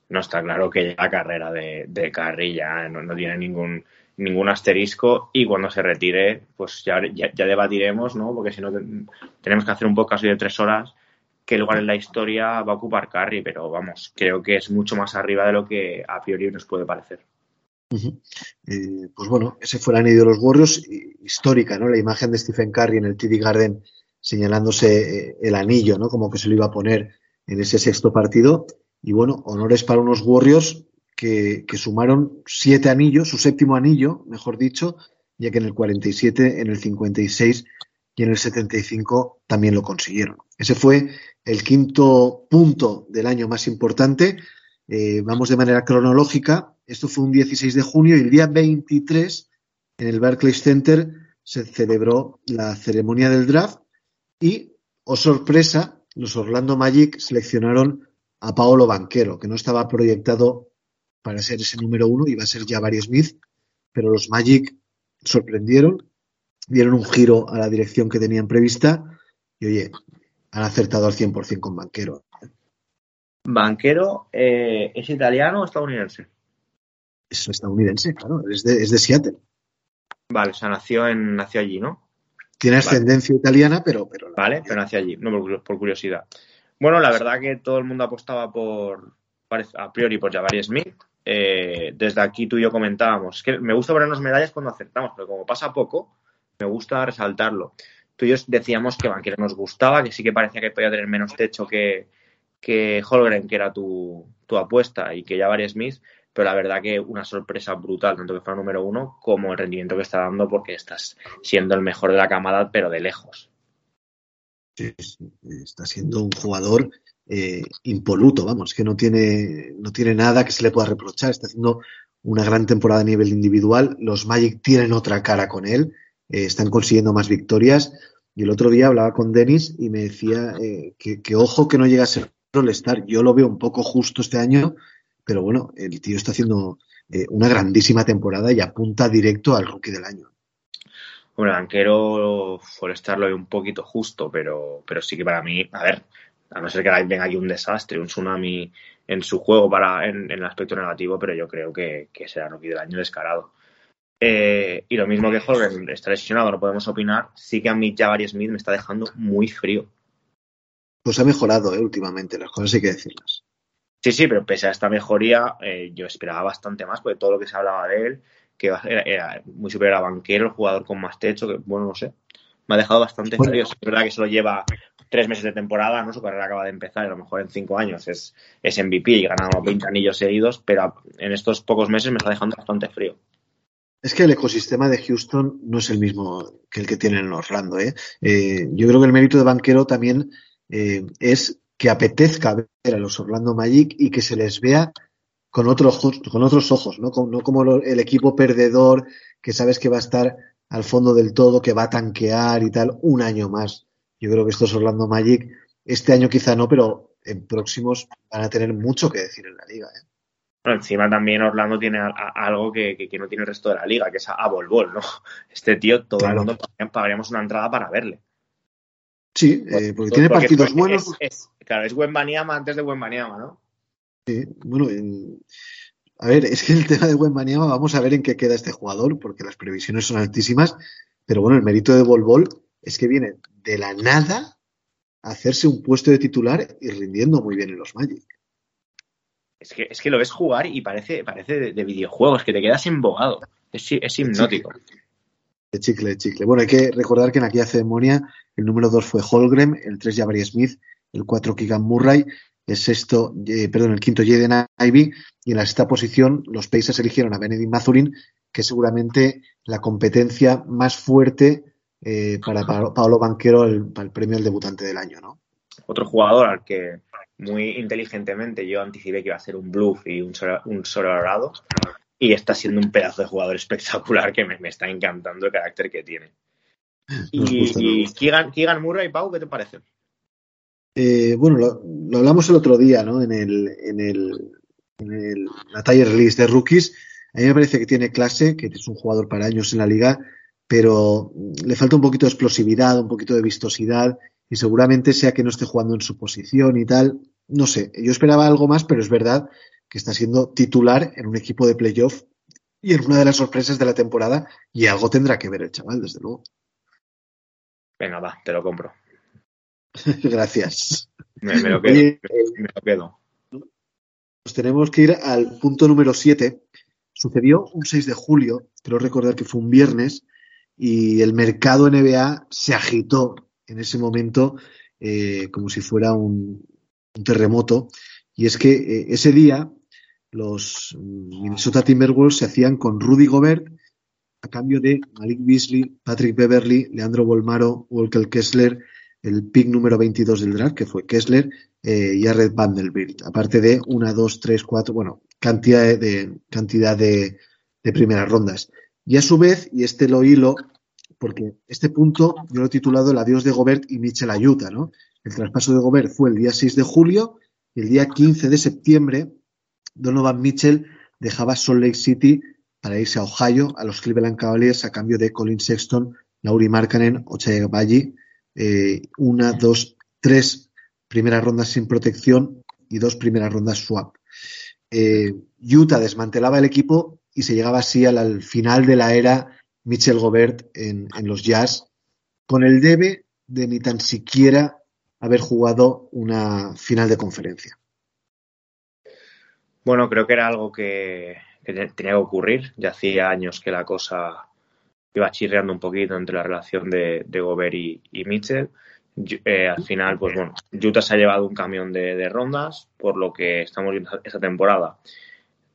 No está claro que la carrera de, de ya no, tiene ningún, ningún asterisco y cuando se retire, pues ya, ya, debatiremos, ¿no? Porque si no, tenemos que hacer un podcast de tres horas qué lugar en la historia va a ocupar Carry, pero vamos, creo que es mucho más arriba de lo que a priori nos puede parecer. Eh, pues bueno, ese fue el anillo de los Warriors, histórica, ¿no? La imagen de Stephen Curry en el TD Garden señalándose eh, el anillo, ¿no? Como que se lo iba a poner en ese sexto partido. Y bueno, honores para unos Warriors que, sumaron siete anillos, su séptimo anillo, mejor dicho, ya que en el 47, en el 56 y en el 75 también lo consiguieron. Ese fue el quinto punto del año más importante. Eh, vamos de manera cronológica. Esto fue un 16 de junio y el día 23 en el Barclays Center se celebró la ceremonia del draft y, oh sorpresa, los Orlando Magic seleccionaron a Paolo Banquero, que no estaba proyectado para ser ese número uno, iba a ser Jabari Smith, pero los Magic sorprendieron, dieron un giro a la dirección que tenían prevista y, oye, han acertado al 100% con Banquero. ¿Banquero eh, es italiano o estadounidense? Es estadounidense, claro, es de, es de Seattle. Vale, o sea, nació, en, nació allí, ¿no? Tiene ascendencia italiana, pero, pero. Vale, pero nació allí, no por, curiosidad. Bueno, la verdad que todo el mundo apostaba por, a priori, por Jabari Smith. Eh, desde aquí tú y yo comentábamos que me gusta ponernos medallas cuando acertamos, pero como pasa poco, me gusta resaltarlo. Tú y yo decíamos que Banquero nos gustaba, que sí que parecía que podía tener menos techo que, que Holgren, que era tu, tu apuesta, y que Jabari Smith, pero la verdad que una sorpresa brutal, tanto que fuera número uno como el rendimiento que está dando, porque estás siendo el mejor de la camada, pero de lejos. Sí, está siendo un jugador eh, impoluto, vamos, que no tiene, no tiene nada que se le pueda reprochar, está haciendo una gran temporada a nivel individual, los Magic tienen otra cara con él, eh, están consiguiendo más victorias, y el otro día hablaba con Denis y me decía eh, que, ojo que no llega a ser All-Star, yo lo veo un poco justo este año, pero bueno, el tío está haciendo eh, una grandísima temporada y apunta directo al rookie del año. Bueno, Banquero, Forestar lo un poquito justo, pero, pero sí que para mí, a ver, a no ser que venga aquí un desastre, un tsunami en su juego para en, el aspecto negativo, pero yo creo que, será rookie del año descarado. Eh, y lo mismo que Holgren está lesionado, no podemos opinar. Sí que a mí Jabari Smith me está dejando muy frío. Pues ha mejorado eh, últimamente, las cosas hay que decirlas. Sí, sí, pero pese a esta mejoría, eh, yo esperaba bastante más, porque todo lo que se hablaba de él, que era, muy superior a Banquero, el jugador con más techo, que bueno, no sé, me ha dejado bastante frío. Es verdad que se lo lleva tres meses de temporada, ¿no? Su carrera acaba de empezar y a lo mejor en cinco años es, es MVP y ganamos 20 anillos seguidos, pero en estos pocos meses me está dejando bastante frío. Es que el ecosistema de Houston no es el mismo que el que tienen en Orlando. ¿eh? Eh, yo creo que el mérito de banquero también eh, es que apetezca ver a los Orlando Magic y que se les vea con otros, con otros ojos, ¿no? Como, no como el equipo perdedor que sabes que va a estar al fondo del todo, que va a tanquear y tal, un año más. Yo creo que estos Orlando Magic, este año quizá no, pero en próximos van a tener mucho que decir en la liga. ¿eh? Bueno, encima también Orlando tiene algo que, no tiene el resto de la liga, que es a, Volvol, ¿no? Este tío, todo el mundo pagaríamos una entrada para verle. Sí, eh, porque tiene partidos buenos. claro, es Banyama antes de Banyama, ¿no? Sí, bueno, a ver, es que el tema de Banyama, vamos a ver en qué queda este jugador, porque las previsiones son altísimas, pero bueno, el mérito de Volvol es que viene de la nada a hacerse un puesto de titular y rindiendo muy bien en los Magic. Es que, es que lo ves jugar y parece, parece de, videojuegos, que te quedas embogado. Es, es hipnótico. De chicle, de chicle. Bueno, hay que recordar que en aquella ceremonia el número 2 fue Holgren, el 3 Jabari Smith, el 4 Keegan Murray, el sexto, eh, perdón, el quinto Jaden Ivy y en la sexta posición los Pacers eligieron a Benedict Mazurin, que seguramente la competencia más fuerte eh, para Paolo Banquero para el premio al debutante del año, ¿no? Otro jugador al que muy inteligentemente yo anticipé que iba a ser un bluff y un, un y está siendo un pedazo de jugador espectacular que me, está encantando el carácter que tiene. y, y Keegan, Murray, Pau, ¿qué te parece? Eh, bueno, lo, hablamos el otro día, ¿no? En el, en el, en el la talla release de rookies. A mí me parece que tiene clase, que es un jugador para años en la liga, pero le falta un poquito de explosividad, un poquito de vistosidad, y seguramente sea que no esté jugando en su posición y tal. No sé, yo esperaba algo más, pero es verdad que está siendo titular en un equipo de playoff y en una de las sorpresas de la temporada y algo tendrá que ver el chaval, desde luego. Venga, va, te lo compro. Gracias. Me, lo quedo, me, lo quedo. Pues tenemos que ir al punto número 7. Sucedió un 6 de julio, creo recordar que fue un viernes, y el mercado NBA se agitó en ese momento eh, como si fuera un, terremoto. Y es que eh, ese día los Minnesota Timberwolves se hacían con Rudy Gobert a cambio de Malik Beasley, Patrick Beverly, Leandro Bolmaro, Walker Kessler, el pick número 22 del draft, que fue Kessler, eh, y a Red Vanderbilt, aparte de una, dos, tres, cuatro, bueno, cantidad de, cantidad de, de primeras rondas. Y a su vez, y este lo hilo, porque este punto yo lo he titulado El adiós de Gobert y Mitchell Ayuta, ¿no? El traspaso de Gobert fue el día 6 de julio y el día 15 de septiembre Donovan Mitchell dejaba Salt Lake City para irse a Ohio, a los Cleveland Cavaliers, a cambio de Colin Sexton, Lauri Markkanen, Ochai Bayi, eh, una, dos, tres primeras rondas sin protección y dos primeras rondas swap. Eh, Utah desmantelaba el equipo y se llegaba así al, final de la era Mitchell Gobert en, en, los Jazz, con el debe de ni tan siquiera haber jugado una final de conferencia. Bueno, creo que era algo que, tenía que ocurrir. Ya hacía años que la cosa iba chirreando un poquito entre la relación de, Gobert y, Mitchell. Eh, al final, pues bueno, Utah se ha llevado un camión de, rondas, por lo que estamos viendo esta temporada.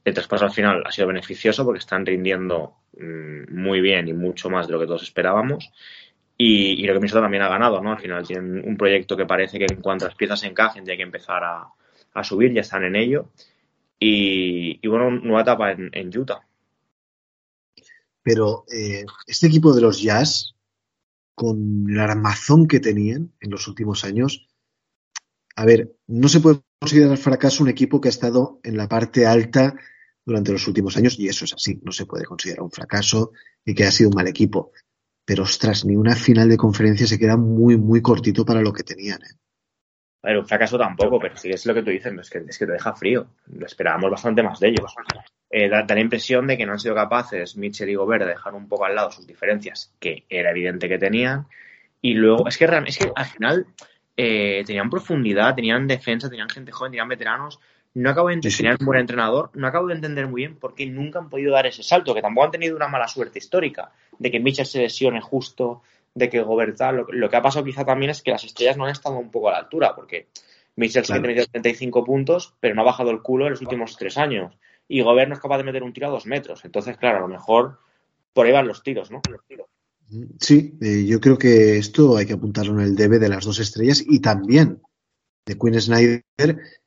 El traspaso al final ha sido beneficioso porque están rindiendo mm, muy bien y mucho más de lo que todos esperábamos. Y, y lo que Minnesota también ha ganado, ¿no? Al final tienen un proyecto que parece que en cuanto las piezas encajen, tiene que empezar a, a subir, ya están en ello. Y, bueno, nueva etapa en, Utah. Pero eh, este equipo de los Jazz, con el armazón que tenían en los últimos años, a ver, no se puede considerar fracaso un equipo que ha estado en la parte alta durante los últimos años, y eso es así, no se puede considerar un fracaso y que ha sido un mal equipo. Pero ostras, ni una final de conferencia se queda muy, muy cortito para lo que tenían. ¿eh? Un fracaso tampoco, pero sí es lo que tú dices, es que, es que te deja frío. Lo esperábamos bastante más de ellos. Eh, da, la impresión de que no han sido capaces Mitchell y Gobert de dejar un poco al lado sus diferencias, que era evidente que tenían. Y luego, es que, es que al final eh, tenían profundidad, tenían defensa, tenían gente joven, tenían veteranos. No acabo de entender, tenían un buen entrenador, no acabo de entender muy bien por qué nunca han podido dar ese salto, que tampoco han tenido una mala suerte histórica de que Mitchell se lesione justo de que Gobert lo, lo, que ha pasado quizá también es que las estrellas no han estado un poco a la altura, porque Mitchell claro. sí metido 35 puntos, pero no ha bajado el culo en los últimos tres años. Y Gobert no es capaz de meter un tiro a dos metros. Entonces, claro, a lo mejor por ahí van los tiros, ¿no? Los tiros. Sí, eh, yo creo que esto hay que apuntarlo en el debe de las dos estrellas y también de Quinn Snyder,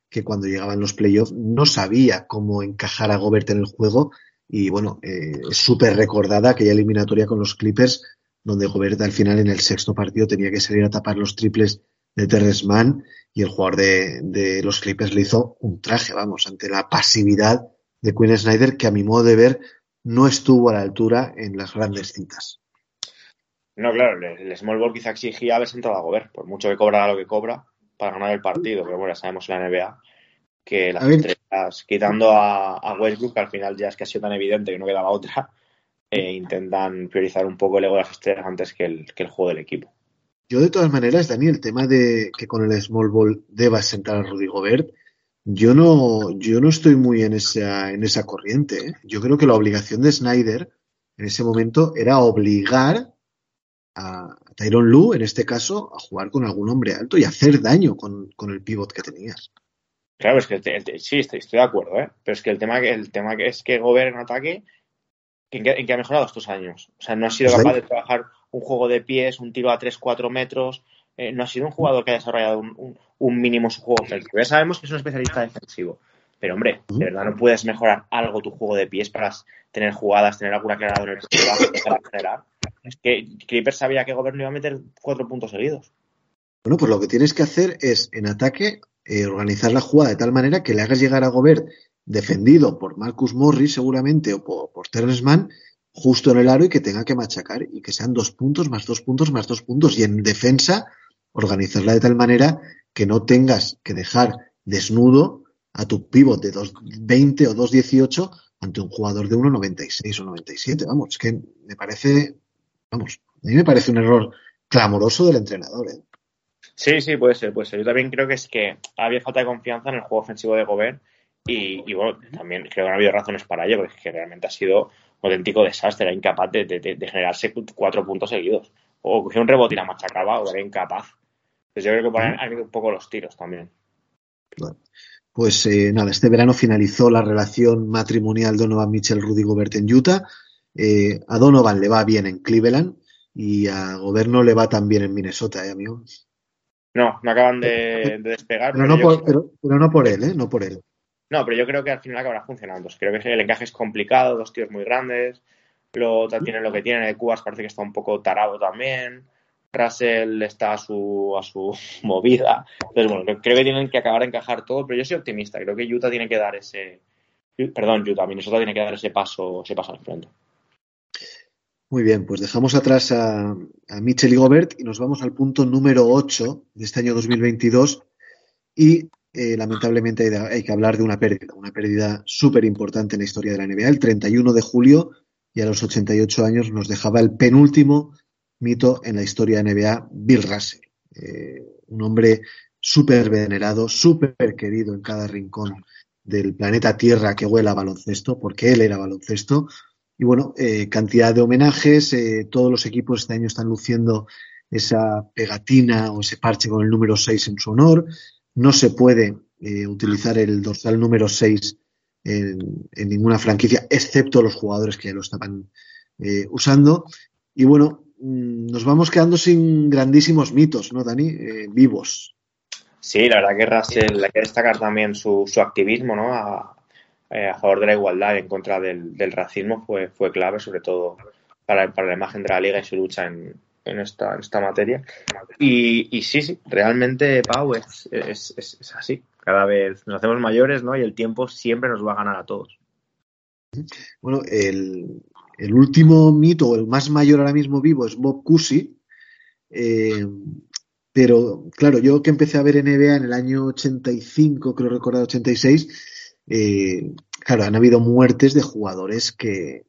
que cuando llegaban los playoffs no sabía cómo encajar a Gobert en el juego y bueno, eh, es súper recordada aquella eliminatoria con los Clippers donde Gobert al final en el sexto partido tenía que salir a tapar los triples de Terrence Mann y el jugador de, de, los Clippers le hizo un traje, vamos, ante la pasividad de Quinn Snyder que a mi modo de ver no estuvo a la altura en las grandes citas. No, claro, el small ball quizá exigía haber sentado a Gobert, por mucho que cobrara lo que cobra para ganar el partido, pero bueno, sabemos en la NBA que las estrellas, quitando a, a, Westbrook, que al final ya es que ha sido tan evidente que no quedaba otra, eh, intentan priorizar un poco el ego de las estrellas antes que el, que el juego del equipo. Yo de todas maneras, Dani, el tema de que con el small ball debas sentar a Rudy Gobert, yo no, yo no estoy muy en esa, en esa corriente. ¿eh? Yo creo que la obligación de Snyder en ese momento era obligar a Tyron Lu, en este caso, a jugar con algún hombre alto y hacer daño con, con el pivot que tenías. Claro, es que el, el, sí, estoy, estoy, de acuerdo, ¿eh? pero es que el tema, el tema es que Gobert en ataque, ¿en qué ha mejorado estos años? O sea, no ha sido capaz de trabajar un juego de pies, un tiro a 3-4 metros, eh, no ha sido un jugador que haya desarrollado un, un, un mínimo su juego ofensivo. Ya sabemos que es un especialista defensivo, pero hombre, de verdad no puedes mejorar algo tu juego de pies para tener jugadas, tener alguna clara en el para generar. Es que Clippers sabía que Gobert no iba a meter cuatro puntos seguidos. Bueno, pues lo que tienes que hacer es en ataque eh, organizar la jugada de tal manera que le hagas llegar a Gobert defendido por Marcus Morris seguramente o por, por justo en el aro y que tenga que machacar y que sean dos puntos más dos puntos más dos puntos y en defensa organizarla de tal manera que no tengas que dejar desnudo a tu pivot de 2.20 o 2.18 ante un jugador de 1.96 o 97. Vamos, es que me parece, vamos, a mí me parece un error clamoroso del entrenador. ¿eh? Sí, sí, puede ser, puede ser. Yo también creo que es que había falta de confianza en el juego ofensivo de Gobert y, y bueno, también creo que no ha habido razones para ello, porque es que realmente ha sido un auténtico desastre, era incapaz de, de, de generarse cuatro puntos seguidos. O cogía un rebote y la machacaba o era incapaz. Entonces yo creo que ahí han un poco los tiros también. Bueno, pues eh, nada, este verano finalizó la relación matrimonial Donovan Mitchell-Rudy Gobert en Utah. Eh, a Donovan le va bien en Cleveland y a Gobert no le va tan bien en Minnesota, ¿eh, amigo? No, no acaban de, de despegar. Pero, pero, no por, pero, pero, no por, él, ¿eh? No por él. No, pero yo creo que al final acabará funcionando. Creo que el encaje es complicado, dos tíos muy grandes. Luego tienen lo que tienen. El Cubas parece que está un poco tarado también. Russell está a su, a su movida. Entonces, bueno, creo que tienen que acabar de encajar todo, pero yo soy optimista. Creo que Utah tiene que dar ese. Perdón, Utah, Minnesota tiene que dar ese paso, ese paso al frente. Muy bien, pues dejamos atrás a, a Mitchell y Gobert y nos vamos al punto número 8 de este año 2022. Y eh, lamentablemente hay, que hablar de una pérdida, una pérdida súper importante en la historia de la NBA. El 31 de julio y a los 88 años nos dejaba el penúltimo mito en la historia de NBA, Bill Russell. Eh, un hombre súper venerado, súper querido en cada rincón del planeta Tierra que huela a baloncesto, porque él era baloncesto. Y bueno, eh, cantidad de homenajes, todos los equipos este año están luciendo esa pegatina o ese parche con el número 6 en su honor. No se puede eh, utilizar el dorsal número 6 en, ninguna franquicia, excepto los jugadores que lo estaban eh, usando. Y bueno, mm, nos vamos quedando sin grandísimos mitos, ¿no, Dani? Eh, vivos. Sí, la verdad que Russell hay que destacar también su, su activismo, ¿no? A, favor de la igualdad en contra del, del racismo fue, fue clave, sobre todo para, para, la imagen de la liga y su lucha en, en esta, en esta materia. Y, y, sí, sí, realmente, Pau, es, es, así. Cada vez nos hacemos mayores, ¿no? Y el tiempo siempre nos va a ganar a todos. Bueno, el, el último mito, el más mayor ahora mismo vivo, es Bob Cousy. Eh, pero, claro, yo que empecé a ver NBA en el año 85, creo recordar 86, eh, claro, han habido muertes de jugadores que,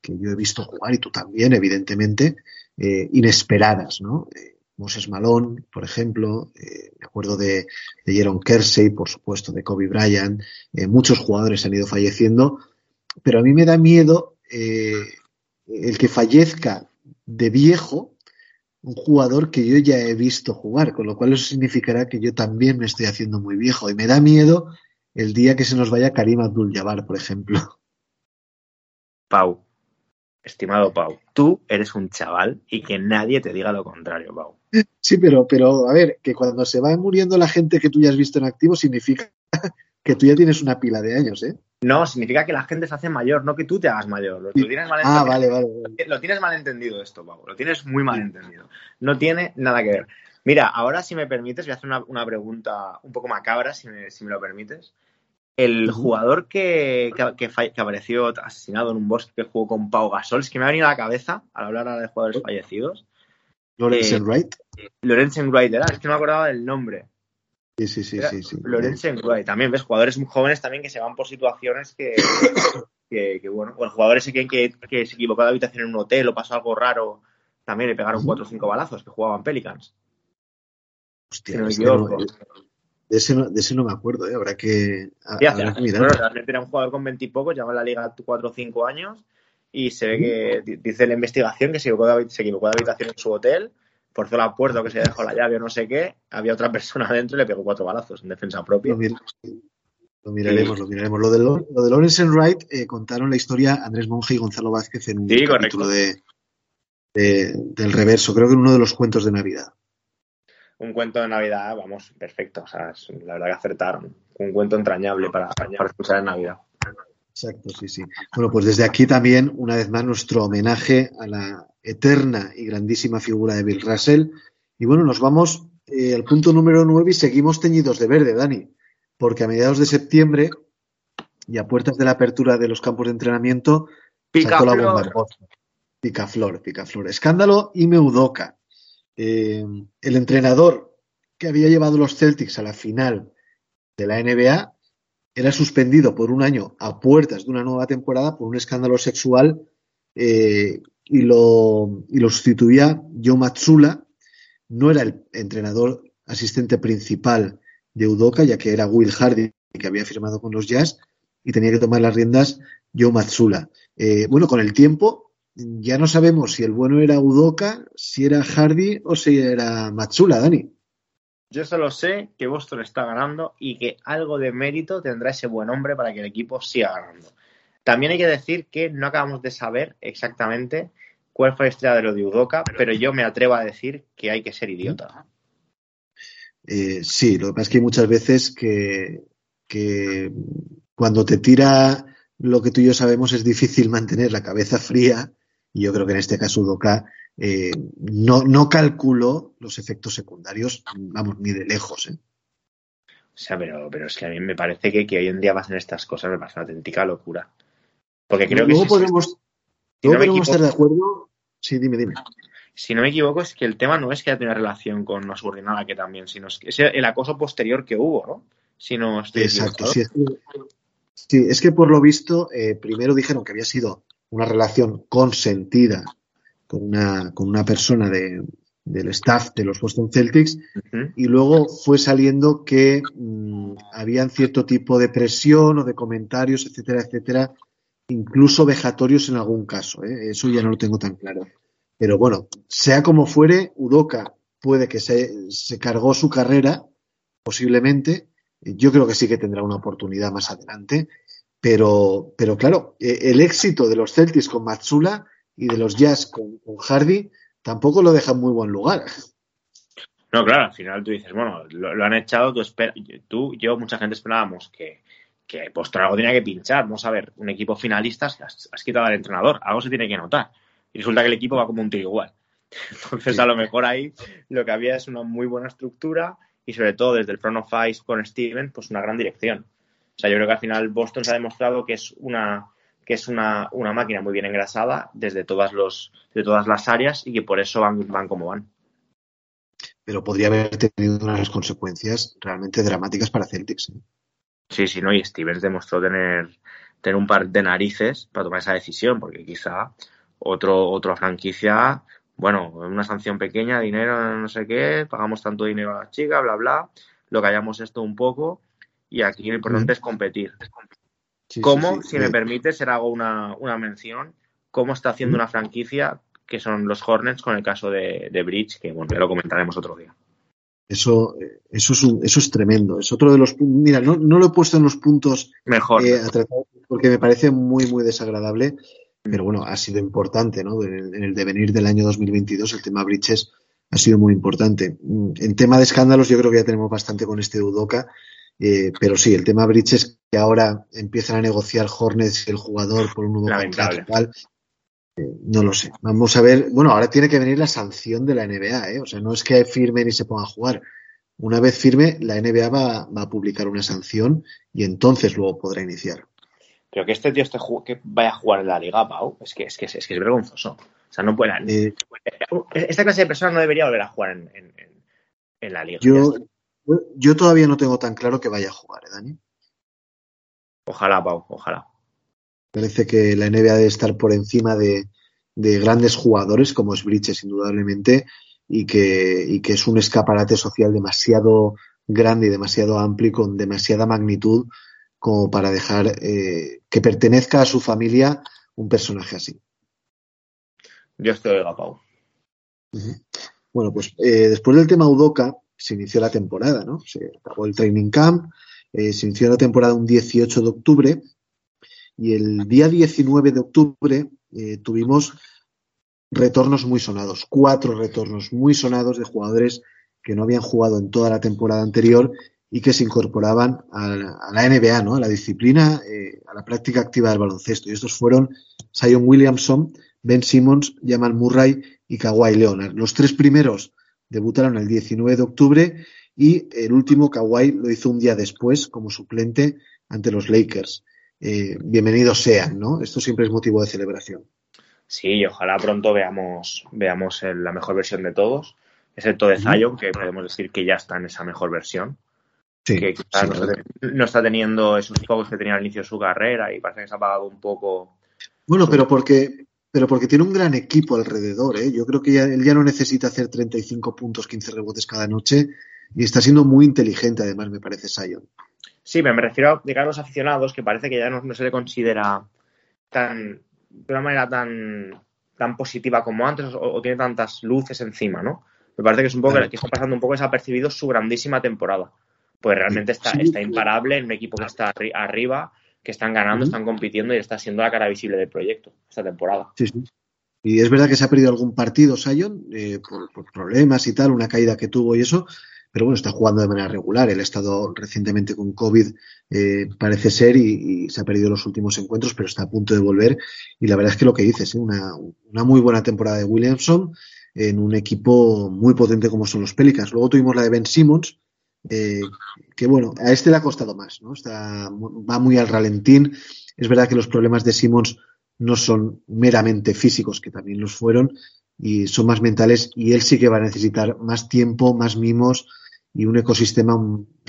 que yo he visto jugar y tú también, evidentemente, eh, inesperadas, ¿no? Eh, Moses Malone, por ejemplo, eh, me acuerdo de, Jaron Kersey, por supuesto, de Kobe Bryant, eh, muchos jugadores han ido falleciendo, pero a mí me da miedo el que fallezca de viejo un jugador que yo ya he visto jugar, con lo cual eso significará que yo también me estoy haciendo muy viejo y me da miedo el día que se nos vaya Karim Abdul-Jabbar, por ejemplo. Pau, estimado Pau, tú eres un chaval y que nadie te diga lo contrario, Pau. Sí, pero, pero a ver, que cuando se va muriendo la gente que tú ya has visto en activo significa que tú ya tienes una pila de años, ¿eh? No, significa que la gente se hace mayor, no que tú te hagas mayor. Lo, tienes mal ah, vale, vale, Lo tienes mal entendido esto, Pau. Lo tienes muy mal entendido. No tiene nada que ver. Mira, ahora si me permites, voy a hacer una, pregunta un poco macabra, si me, si me lo permites. El jugador que, que, apareció asesinado en un bosque que jugó con Pau Gasol, es que me ha venido a la cabeza al hablar ahora de jugadores fallecidos. Lorenzen eh, Wright. Lorenzen Wright, ¿verdad? Es que no me acordaba del nombre. Sí, sí, sí, sí, sí. Lorenzen Wright. También ves jugadores muy jóvenes también que se van por situaciones que, que, bueno, o el jugador ese que, que, se equivocó de habitación en un hotel o pasó algo raro, también le pegaron cuatro o cinco balazos que jugaban Pelicans. Hostia, no de ese, no, de ese no me acuerdo, ¿eh? habrá que, realmente era un jugador con veintipocos, lleva en la liga cuatro o cinco años y se ve que dice la investigación que se equivocó, de, se equivocó de habitación en su hotel, forzó la puerta o que se dejó la llave o no sé qué, había otra persona adentro y le pegó cuatro balazos en defensa propia. Lo, miraremos, lo miraremos. Lo de, lo, de Lawrence Wright eh, contaron la historia Andrés Monge y Gonzalo Vázquez en un capítulo de, del reverso, creo que en uno de los cuentos de Navidad un cuento de Navidad, vamos, perfecto. O sea, la verdad que acertaron. Un cuento entrañable para, para escuchar en Navidad. Exacto, sí, sí. Bueno, pues desde aquí también, una vez más, nuestro homenaje a la eterna y grandísima figura de Bill Russell. Y bueno, nos vamos eh, al punto número nueve y seguimos teñidos de verde, Dani, porque a mediados de septiembre y a puertas de la apertura de los campos de entrenamiento, pica la bomba. Picaflor, picaflor. Escándalo y Meudoca. Eh, el entrenador que había llevado los Celtics a la final de la NBA era suspendido por un año a puertas de una nueva temporada por un escándalo sexual eh, y, lo, y lo sustituía Joe Matsula. No era el entrenador asistente principal de Udoka, ya que era Will Hardy, que había firmado con los Jazz, y tenía que tomar las riendas Joe Matsula. Eh, bueno, con el tiempo ya no sabemos si el bueno era Udoka, si era Hardy o si era Matsula, Dani. Yo solo sé que Boston está ganando y que algo de mérito tendrá ese buen hombre para que el equipo siga ganando. También hay que decir que no acabamos de saber exactamente cuál fue la estrella de lo de Udoka, pero yo me atrevo a decir que hay que ser idiota. Eh, sí, lo que pasa es que hay muchas veces que, que cuando te tira lo que tú y yo sabemos es difícil mantener la cabeza fría y yo creo que en este caso Udoka eh, no, no calculó los efectos secundarios, vamos, ni de lejos. ¿eh? O sea, pero, pero es que a mí me parece que, que hoy en día pasen estas cosas, me parece una auténtica locura. Porque creo que. Si, podemos, si no podemos estar de acuerdo. Sí, dime, dime. Si no me equivoco, es que el tema no es que haya tenido relación con una subordinada que también, sino es, que es el acoso posterior que hubo, ¿no? Si no estoy Exacto, sí es, que, sí es, que, por lo visto, eh, primero dijeron que había sido una relación consentida con una, con una persona de, del staff de los Boston Celtics y luego fue saliendo que mm, habían cierto tipo de presión o de comentarios, etcétera, etcétera, incluso vejatorios en algún caso. ¿eh? Eso ya no lo tengo tan claro. Pero bueno, sea como fuere, Udoka puede que se, se cargó su carrera, posiblemente. Yo creo que sí que tendrá una oportunidad más adelante. Pero, pero claro, e, el éxito de los Celtics con Matsula y de los Jazz con, Hardy tampoco lo deja en muy buen lugar. No, claro, al final tú dices, bueno, lo, han echado, tú, tú, yo, mucha gente esperábamos que, que pues algo tenía que pinchar. Vamos a ver, un equipo finalista, has, has, quitado al entrenador, algo se tiene que notar. Y resulta que el equipo va como un tiro igual. Entonces, a lo mejor ahí lo que había es una muy buena estructura y sobre todo desde el front of ice con Steven, pues una gran dirección. O sea, yo creo que al final Boston se ha demostrado que es una que es una, máquina muy bien engrasada desde todas los de todas las áreas y que por eso van, van como van. Pero podría haber tenido unas consecuencias realmente dramáticas para Celtics. ¿eh? Sí, sí, no, y Stevens demostró tener, tener un par de narices para tomar esa decisión, porque quizá otro, otra franquicia, bueno, una sanción pequeña, dinero, no sé qué, pagamos tanto dinero a la chica, bla, bla, lo callamos esto un poco y aquí lo importante es competir. ¿Cómo, si me permite, ser hago una, una mención, cómo está haciendo una franquicia que son los Hornets con el caso de, de Bridge, que bueno, ya lo comentaremos otro día. Eso, eso, es eso es tremendo. Es otro de los Mira, no, no lo he puesto en los puntos mejor eh, porque me parece muy, muy desagradable. Pero bueno, ha sido importante, ¿no? En, el devenir del año 2022, el tema Bridges ha sido muy importante. Mm, en tema de escándalos, yo creo que ya tenemos bastante con este Udoca. Eh, pero sí, el tema Bridges, que ahora empiezan a negociar Hornets y el jugador por un nuevo contrato no lo sé. Vamos a ver. Bueno, ahora tiene que venir la sanción de la NBA, ¿eh? O sea, no es que firme ni se ponga a jugar. Una vez firme, la NBA va, a publicar una sanción y entonces luego podrá iniciar. Pero que este tío este que vaya a jugar en la Liga, Pau, es que es, que es, vergonzoso. O sea, no puede. Eh, esta clase de personas no debería volver a jugar en, la Liga. Yo, yo todavía no tengo tan claro que vaya a jugar, ¿eh, Dani? Ojalá, Pau, ojalá. Parece que la NBA debe estar por encima de, grandes jugadores como es Bridges, indudablemente, y que, y que es un escaparate social demasiado grande y demasiado amplio y con demasiada magnitud como para dejar eh, que pertenezca a su familia un personaje así. Yo estoy agapado. Bueno, pues eh, después del tema Udoca se inició la temporada, ¿no? Se acabó el training camp, eh, se inició la temporada un 18 de octubre y el día 19 de octubre eh, tuvimos retornos muy sonados, cuatro retornos muy sonados de jugadores que no habían jugado en toda la temporada anterior y que se incorporaban a la, NBA, ¿no? a la disciplina, eh, a la práctica activa del baloncesto. Y estos fueron Zion Williamson, Ben Simmons, Jamal Murray y Kawhi Leonard. Los tres primeros debutaron el 19 de octubre y el último, Kawhi, lo hizo un día después como suplente ante los Lakers. Eh, bienvenidos sean, ¿no? Esto siempre es motivo de celebración. Sí, ojalá pronto veamos, veamos la mejor versión de todos, excepto de Zion, que podemos decir que ya está en esa mejor versión. Sí, que no, está teniendo esos focos que tenía al inicio de su carrera y parece que se ha apagado un poco. Bueno, pero porque, pero porque tiene un gran equipo alrededor, ¿eh? Yo creo que él ya no necesita hacer 35 puntos, 15 rebotes cada noche y está siendo muy inteligente, además, me parece, Zion. Sí, me refiero a, los aficionados, que parece que ya no, se le considera tan de una manera tan, tan positiva como antes o, tiene tantas luces encima, ¿no? Me parece que es un poco que está pasando un poco desapercibido su grandísima temporada. Pues realmente está, está imparable en un equipo que está arriba, que están ganando, están compitiendo y está siendo la cara visible del proyecto esta temporada. Sí, sí. Y es verdad que se ha perdido algún partido, Sion, eh, por, problemas y tal, una caída que tuvo y eso, pero bueno, está jugando de manera regular. Él ha estado recientemente con COVID, eh, parece ser, y, se ha perdido los últimos encuentros, pero está a punto de volver. Y la verdad es que lo que dices, ¿eh? una, una muy buena temporada de Williamson en un equipo muy potente como son los Pelicans. Luego tuvimos la de Ben Simmons, eh, que bueno, a este le ha costado más, ¿no? Está, va muy al ralentín. Es verdad que los problemas de Simmons no son meramente físicos, que también los fueron, y son más mentales, y él sí que va a necesitar más tiempo, más mimos, y un ecosistema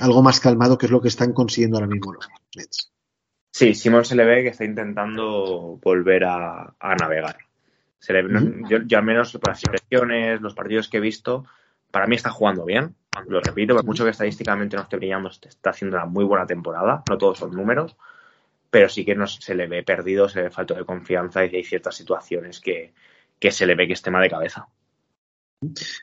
algo más calmado, que es lo que están consiguiendo ahora mismo los Nets. Sí, Simón se le ve que está intentando volver a, navegar. Se le, yo, al menos por las impresiones, los partidos que he visto, para mí está jugando bien. Lo repito, por mucho que estadísticamente no esté brillando, está haciendo una muy buena temporada. No todos son números, pero sí que no, se le ve perdido, se le ve falta de confianza y hay ciertas situaciones que, que se le ve que es tema de cabeza.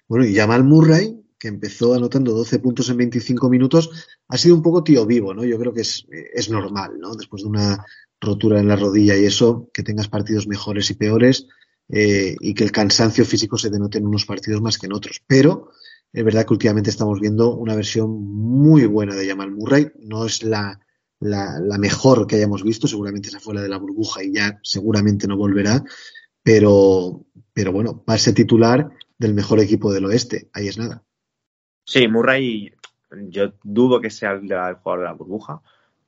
Bueno, y Jamal Murray, que empezó anotando 12 puntos en 25 minutos, ha sido un poco tío vivo, ¿no? Yo creo que es, es normal, ¿no? Después de una rotura en la rodilla y eso, que tengas partidos mejores y peores eh, y que el cansancio físico se denote en unos partidos más que en otros. Pero es verdad que últimamente estamos viendo una versión muy buena de Jamal Murray. No es la, la, la mejor que hayamos visto, seguramente esa fue la de la burbuja y ya seguramente no volverá. Pero, pero bueno, va a ser titular del mejor equipo del oeste. Ahí es nada. Sí, Murray, yo dudo que sea el, jugador de la burbuja,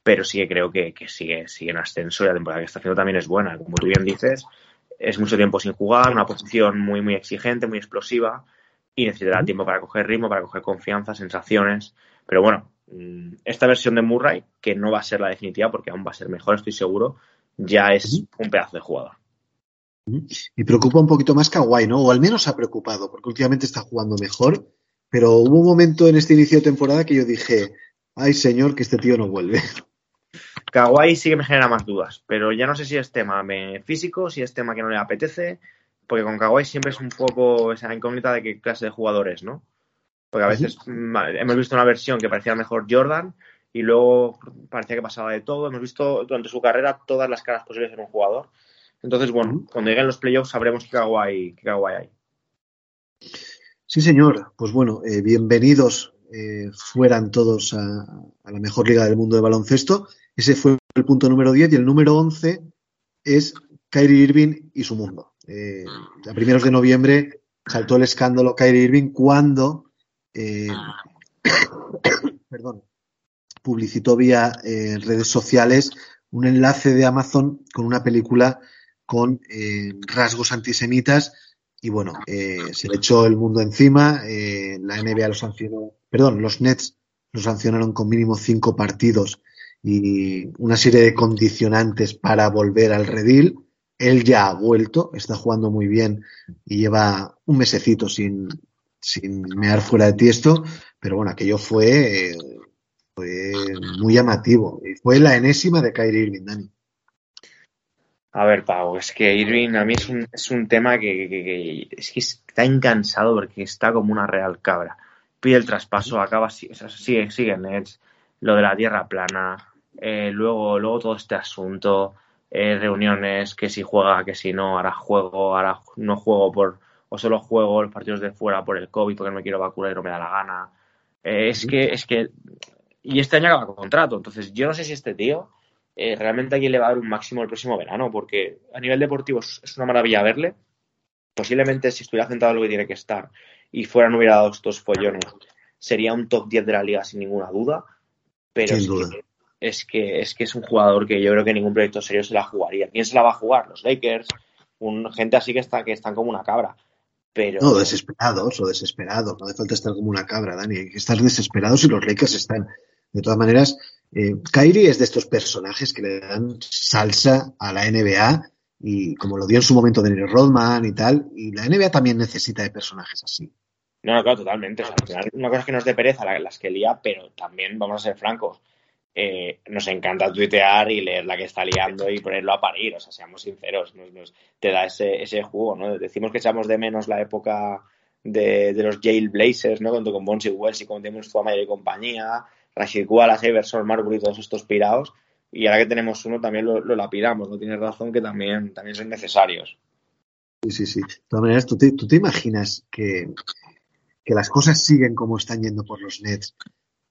pero sí que creo que, sigue, sigue en ascenso y la temporada que está haciendo también es buena. Como tú bien dices, es mucho tiempo sin jugar, una posición muy, muy exigente, muy explosiva y necesitará tiempo para coger ritmo, para coger confianza, sensaciones. Pero bueno, mm, esta versión de Murray, que no va a ser la definitiva porque aún va a ser mejor, estoy seguro, ya es un pedazo de jugador. Y preocupa un poquito más Kawhi, ¿no? O al menos ha preocupado, porque últimamente está jugando mejor pero hubo un momento en este inicio de temporada que yo dije, ay señor, que este tío no vuelve. Kawhi sí que me genera más dudas, pero ya no sé si es tema físico, si es tema que no le apetece, porque con Kawhi siempre es un poco esa incógnita de qué clase de jugadores, ¿no? Porque a veces mm, hemos visto una versión que parecía mejor Jordan y luego parecía que pasaba de todo. Hemos visto durante su carrera todas las caras posibles en un jugador. Entonces, bueno, cuando lleguen los playoffs sabremos qué Kawhi, qué hay. Sí, señor. Pues bueno, eh, bienvenidos eh, fueran todos a, la mejor liga del mundo de baloncesto. Ese fue el punto número 10 y el número 11 es Kyrie Irving y su mundo. Eh, a primeros de noviembre saltó el escándalo Kyrie Irving cuando perdón, publicitó vía redes sociales un enlace de Amazon con una película con eh, rasgos antisemitas y bueno, eh, se le echó el mundo encima, eh, la NBA lo sancionó, perdón, los Nets lo sancionaron con mínimo cinco partidos y una serie de condicionantes para volver al redil. Él ya ha vuelto, está jugando muy bien y lleva un mesecito sin, sin mear fuera de tiesto, pero bueno, aquello fue, muy llamativo. Y fue la enésima de Kyrie Irving, Dani. A ver, Pau, es que Irving a mí es un, es un tema que, es que está incansado porque está como una real cabra. Pide el traspaso, acaba, sigue, sigue Nets, lo de la tierra plana, eh, luego, luego todo este asunto, eh, reuniones, que si juega, que si no, ahora juego, ahora no juego por, o solo juego los partidos de fuera por el COVID porque no me quiero vacunar y no me da la gana. Eh, es que, es que, y este año acaba contrato, entonces yo no sé si este tío realmente aquí le va a dar un máximo el próximo verano, porque a nivel deportivo es una maravilla verle. Posiblemente si estuviera centrado en lo que tiene que estar y fuera no hubiera dado estos follones, sería un top 10 de la liga sin ninguna duda. Pero es, Que, es, que, es un jugador que yo creo que ningún proyecto serio se la jugaría. ¿Quién se la va a jugar? Los Lakers, un, gente así que, está, que están como una cabra. Pero... No, desesperados o desesperados. No hace falta estar como una cabra, Dani. Hay que estar desesperados y los Lakers están. De todas maneras, eh, Kyrie es de estos personajes que le dan salsa a la NBA y como lo dio en su momento Dennis Rodman y tal, y la NBA también necesita de personajes así. No, claro, totalmente. una cosa es que nos dé pereza las que lía, pero también, vamos a ser francos, eh, nos encanta tuitear y leer la que está liando y ponerlo a parir, o sea, seamos sinceros, te da ese, ese jugo, ¿no? Decimos que echamos de menos la época de, los Jailblazers, ¿no? Con, con Bonsi Wells y con Demon Mayor y compañía, Rashid Wallace, Iverson, Marbury, todos estos pirados. Y ahora que tenemos uno también lo, lo lapidamos, ¿no? Tienes razón que también, también son necesarios. Sí, sí, sí. De todas maneras, ¿tú te, tú te imaginas que, que, las cosas siguen como están yendo por los Nets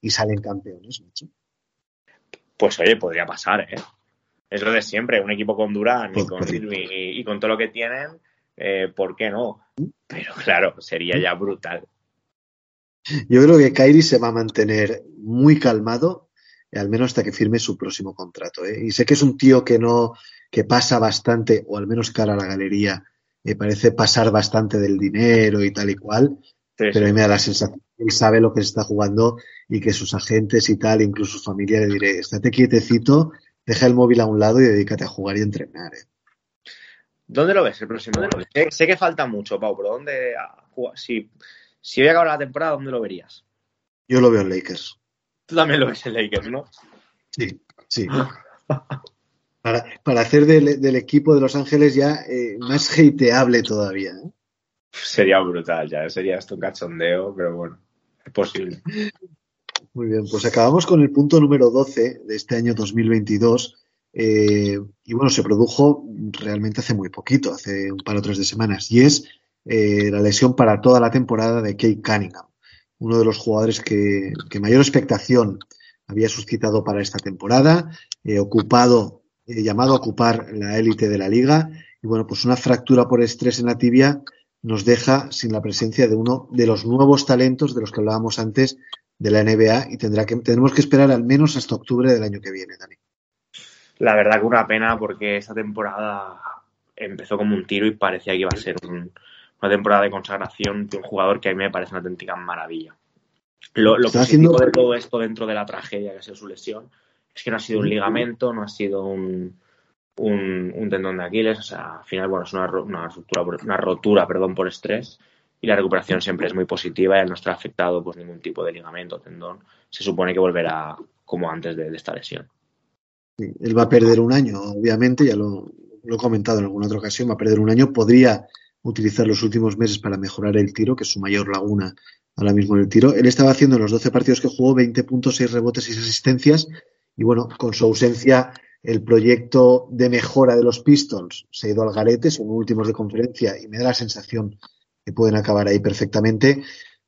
y salen campeones, macho? Pues oye, podría pasar, ¿eh? Es lo de siempre, un equipo con Durán y con y, con todo lo que tienen, eh, ¿por qué no? Pero claro, sería ya brutal. Yo creo que Kairi se va a mantener muy calmado, al menos hasta que firme su próximo contrato. ¿eh? Y sé que es un tío que no, que pasa bastante, o al menos cara a la galería, me parece pasar bastante del dinero y tal y cual, pero a mí me da la sensación que él sabe lo que se está jugando y que sus agentes y tal, incluso su familia, le diré, estate quietecito, deja el móvil a un lado y dedícate a jugar y entrenar. ¿eh? ¿Dónde lo ves el próximo? Sé, sé, que falta mucho, Pau, pero ¿dónde? Si, si hoy acaba la temporada, ¿dónde lo verías? Yo lo veo en Lakers. Tú también lo ves en Lakers, ¿no? Sí, sí. para, hacer del, equipo de Los Ángeles ya eh, más hateable todavía. ¿eh? Sería brutal, ya. Sería esto un cachondeo, pero bueno, es posible. Muy bien, pues acabamos con el punto número 12 de este año 2022. Eh, y bueno, se produjo realmente hace muy poquito, hace un par o tres de semanas. Y es eh, la lesión para toda la temporada de Kate Cunningham, uno de los jugadores que, mayor expectación había suscitado para esta temporada, eh, ocupado, eh, llamado a ocupar la élite de la liga, y bueno, pues una fractura por estrés en la tibia nos deja sin la presencia de uno de los nuevos talentos de los que hablábamos antes de la NBA y tendrá que, tendremos que esperar al menos hasta octubre del año que viene, Dani. La verdad que una pena porque esta temporada empezó como un tiro y parecía que iba a ser un, una temporada de consagración de un jugador que a mí me parece una auténtica maravilla. Lo, lo positivo de todo esto dentro de la tragedia que ha sido su lesión es que no ha sido un ligamento, no ha sido un, un, tendón de Aquiles, o sea, al final, bueno, es una, una, una rotura perdón, por estrés y la recuperación siempre es muy positiva y no estar afectado pues ningún tipo de ligamento tendón, se supone que volverá como antes de, esta lesión. él va a perder un año, obviamente, ya lo, lo, he comentado en alguna otra ocasión, va a perder un año, podría utilizar los últimos meses para mejorar el tiro, que es su mayor laguna ahora mismo en el tiro. Él estaba haciendo en los 12 partidos que jugó 20 puntos, 6 rebotes y 6 asistencias. Y bueno, con su ausencia, el proyecto de mejora de los Pistons se ha ido al garete, son últimos de conferencia y me da la sensación que pueden acabar ahí perfectamente.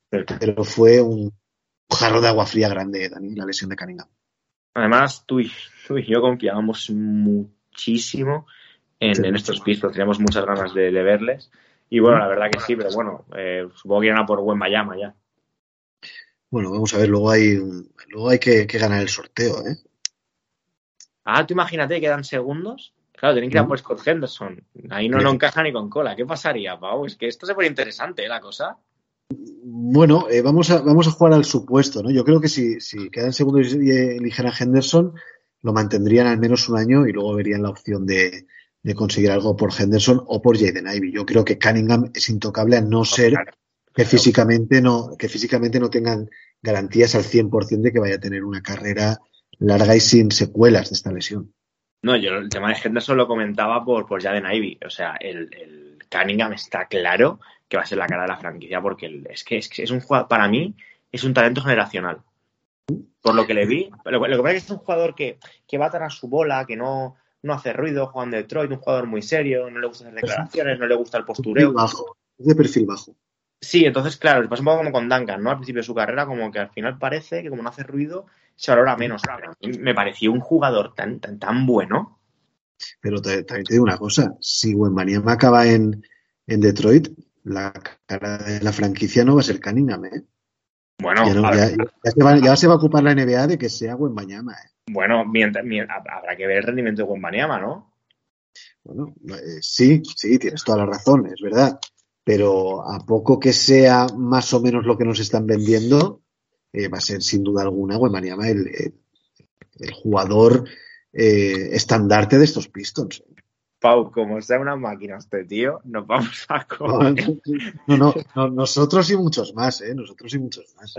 Pero fue un jarro de agua fría grande, Dani, la lesión de Cunningham. Además, tú y, tú y yo confiábamos muchísimo en, estos Pistons, teníamos muchas ganas de, verles. Y bueno, la verdad que sí, pero bueno, eh, supongo que irán a por buen Mayama ya. Bueno, vamos a ver, luego hay, luego hay que, ganar el sorteo, ¿eh? Ah, tú imagínate, quedan segundos. Claro, tienen que ir a por Scott Henderson. Ahí no, no encaja ni con cola. ¿Qué pasaría, Pau? Es que esto se pone interesante, ¿eh, la cosa. Bueno, eh, vamos, a, vamos a jugar al supuesto, ¿no? Yo creo que si, si quedan segundos y eligen a Henderson, lo mantendrían al menos un año y luego verían la opción de, de conseguir algo por Henderson o por Jaden Ivy. Yo creo que Cunningham es intocable a no ser que físicamente no, que físicamente no tengan garantías al 100% de que vaya a tener una carrera larga y sin secuelas de esta lesión. No, yo el tema de Henderson lo comentaba por, por Jaden Ivy. O sea, el, el Cunningham está claro que va a ser la cara de la franquicia porque es que es, es un jugador, para mí, es un talento generacional. Por lo que le vi, lo, que pasa es que es un jugador que, que va a su bola, que no, no hace ruido, Juan Detroit, un jugador muy serio, no le gusta hacer declaraciones, no le gusta el postureo. Bajo, es de perfil bajo. Sí, entonces, claro, pasa un poco como con Duncan, ¿no? Al principio de su carrera, como que al final parece que como no hace ruido, se valora menos. me pareció un jugador tan, tan, tan bueno. Pero también te digo una cosa, si me acaba en, en Detroit, la cara de la franquicia no va a ser Cunningham, ¿eh? Bueno, ya, se va, a ocupar la NBA de que sea Wembanyama. ¿eh? Bueno, mientras, habrá que ver el rendimiento de Wembanyama, ¿no? Bueno, eh, sí, sí, tienes toda la razón, es verdad. Pero a poco que sea más o menos lo que nos están vendiendo, eh, va a ser sin duda alguna Wembanyama el, el, jugador eh, estandarte de estos Pistons. Pau, como sea una máquina este tío, nos vamos a comer. No, no, nosotros y muchos más, ¿eh? Nosotros y muchos más.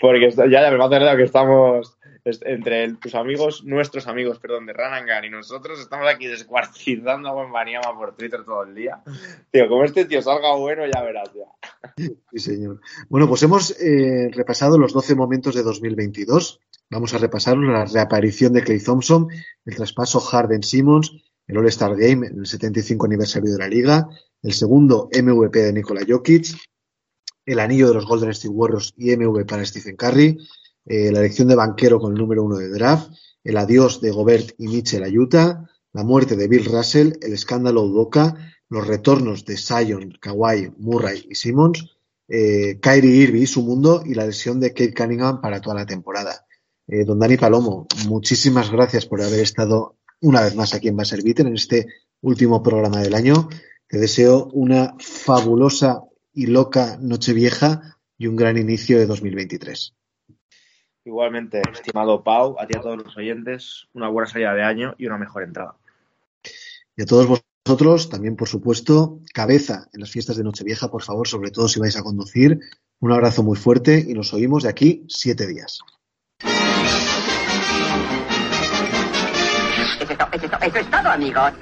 Porque ya, ya me va a hacer que estamos entre tus amigos, nuestros amigos, perdón, de Ranangan y nosotros, estamos aquí descuartizando a Banyama por Twitter todo el día. Tío, como este tío salga bueno, ya verás ya. Sí, señor. Bueno, pues hemos eh, repasado los 12 momentos de 2022. Vamos a repasar la reaparición de Clay Thompson, el traspaso Harden-Simmons, el All-Star Game en el 75 aniversario de la liga, el segundo MVP de Nikola Jokic, el anillo de los Golden State Warriors y MVP para Stephen Curry, eh, la elección de banquero con el número uno de draft, el adiós de Gobert y Mitchell a Utah, la muerte de Bill Russell, el escándalo Udoka, los retornos de Zion, Kawhi, Murray y Simmons, eh, Kyrie Irving y su mundo y la lesión de Kate Cunningham para toda la temporada. Eh, don Dani Palomo, muchísimas gracias por haber estado una vez más aquí en Baserviter en este último programa del año. Te deseo una fabulosa y loca Nochevieja y un gran inicio de 2023. Igualmente, estimado Pau, a ti a todos los oyentes, una buena salida de año y una mejor entrada. Y a todos vosotros, también por supuesto, cabeza en las fiestas de Nochevieja, por favor, sobre todo si vais a conducir. Un abrazo muy fuerte y nos oímos de aquí siete días. Eso es, todo, amigos.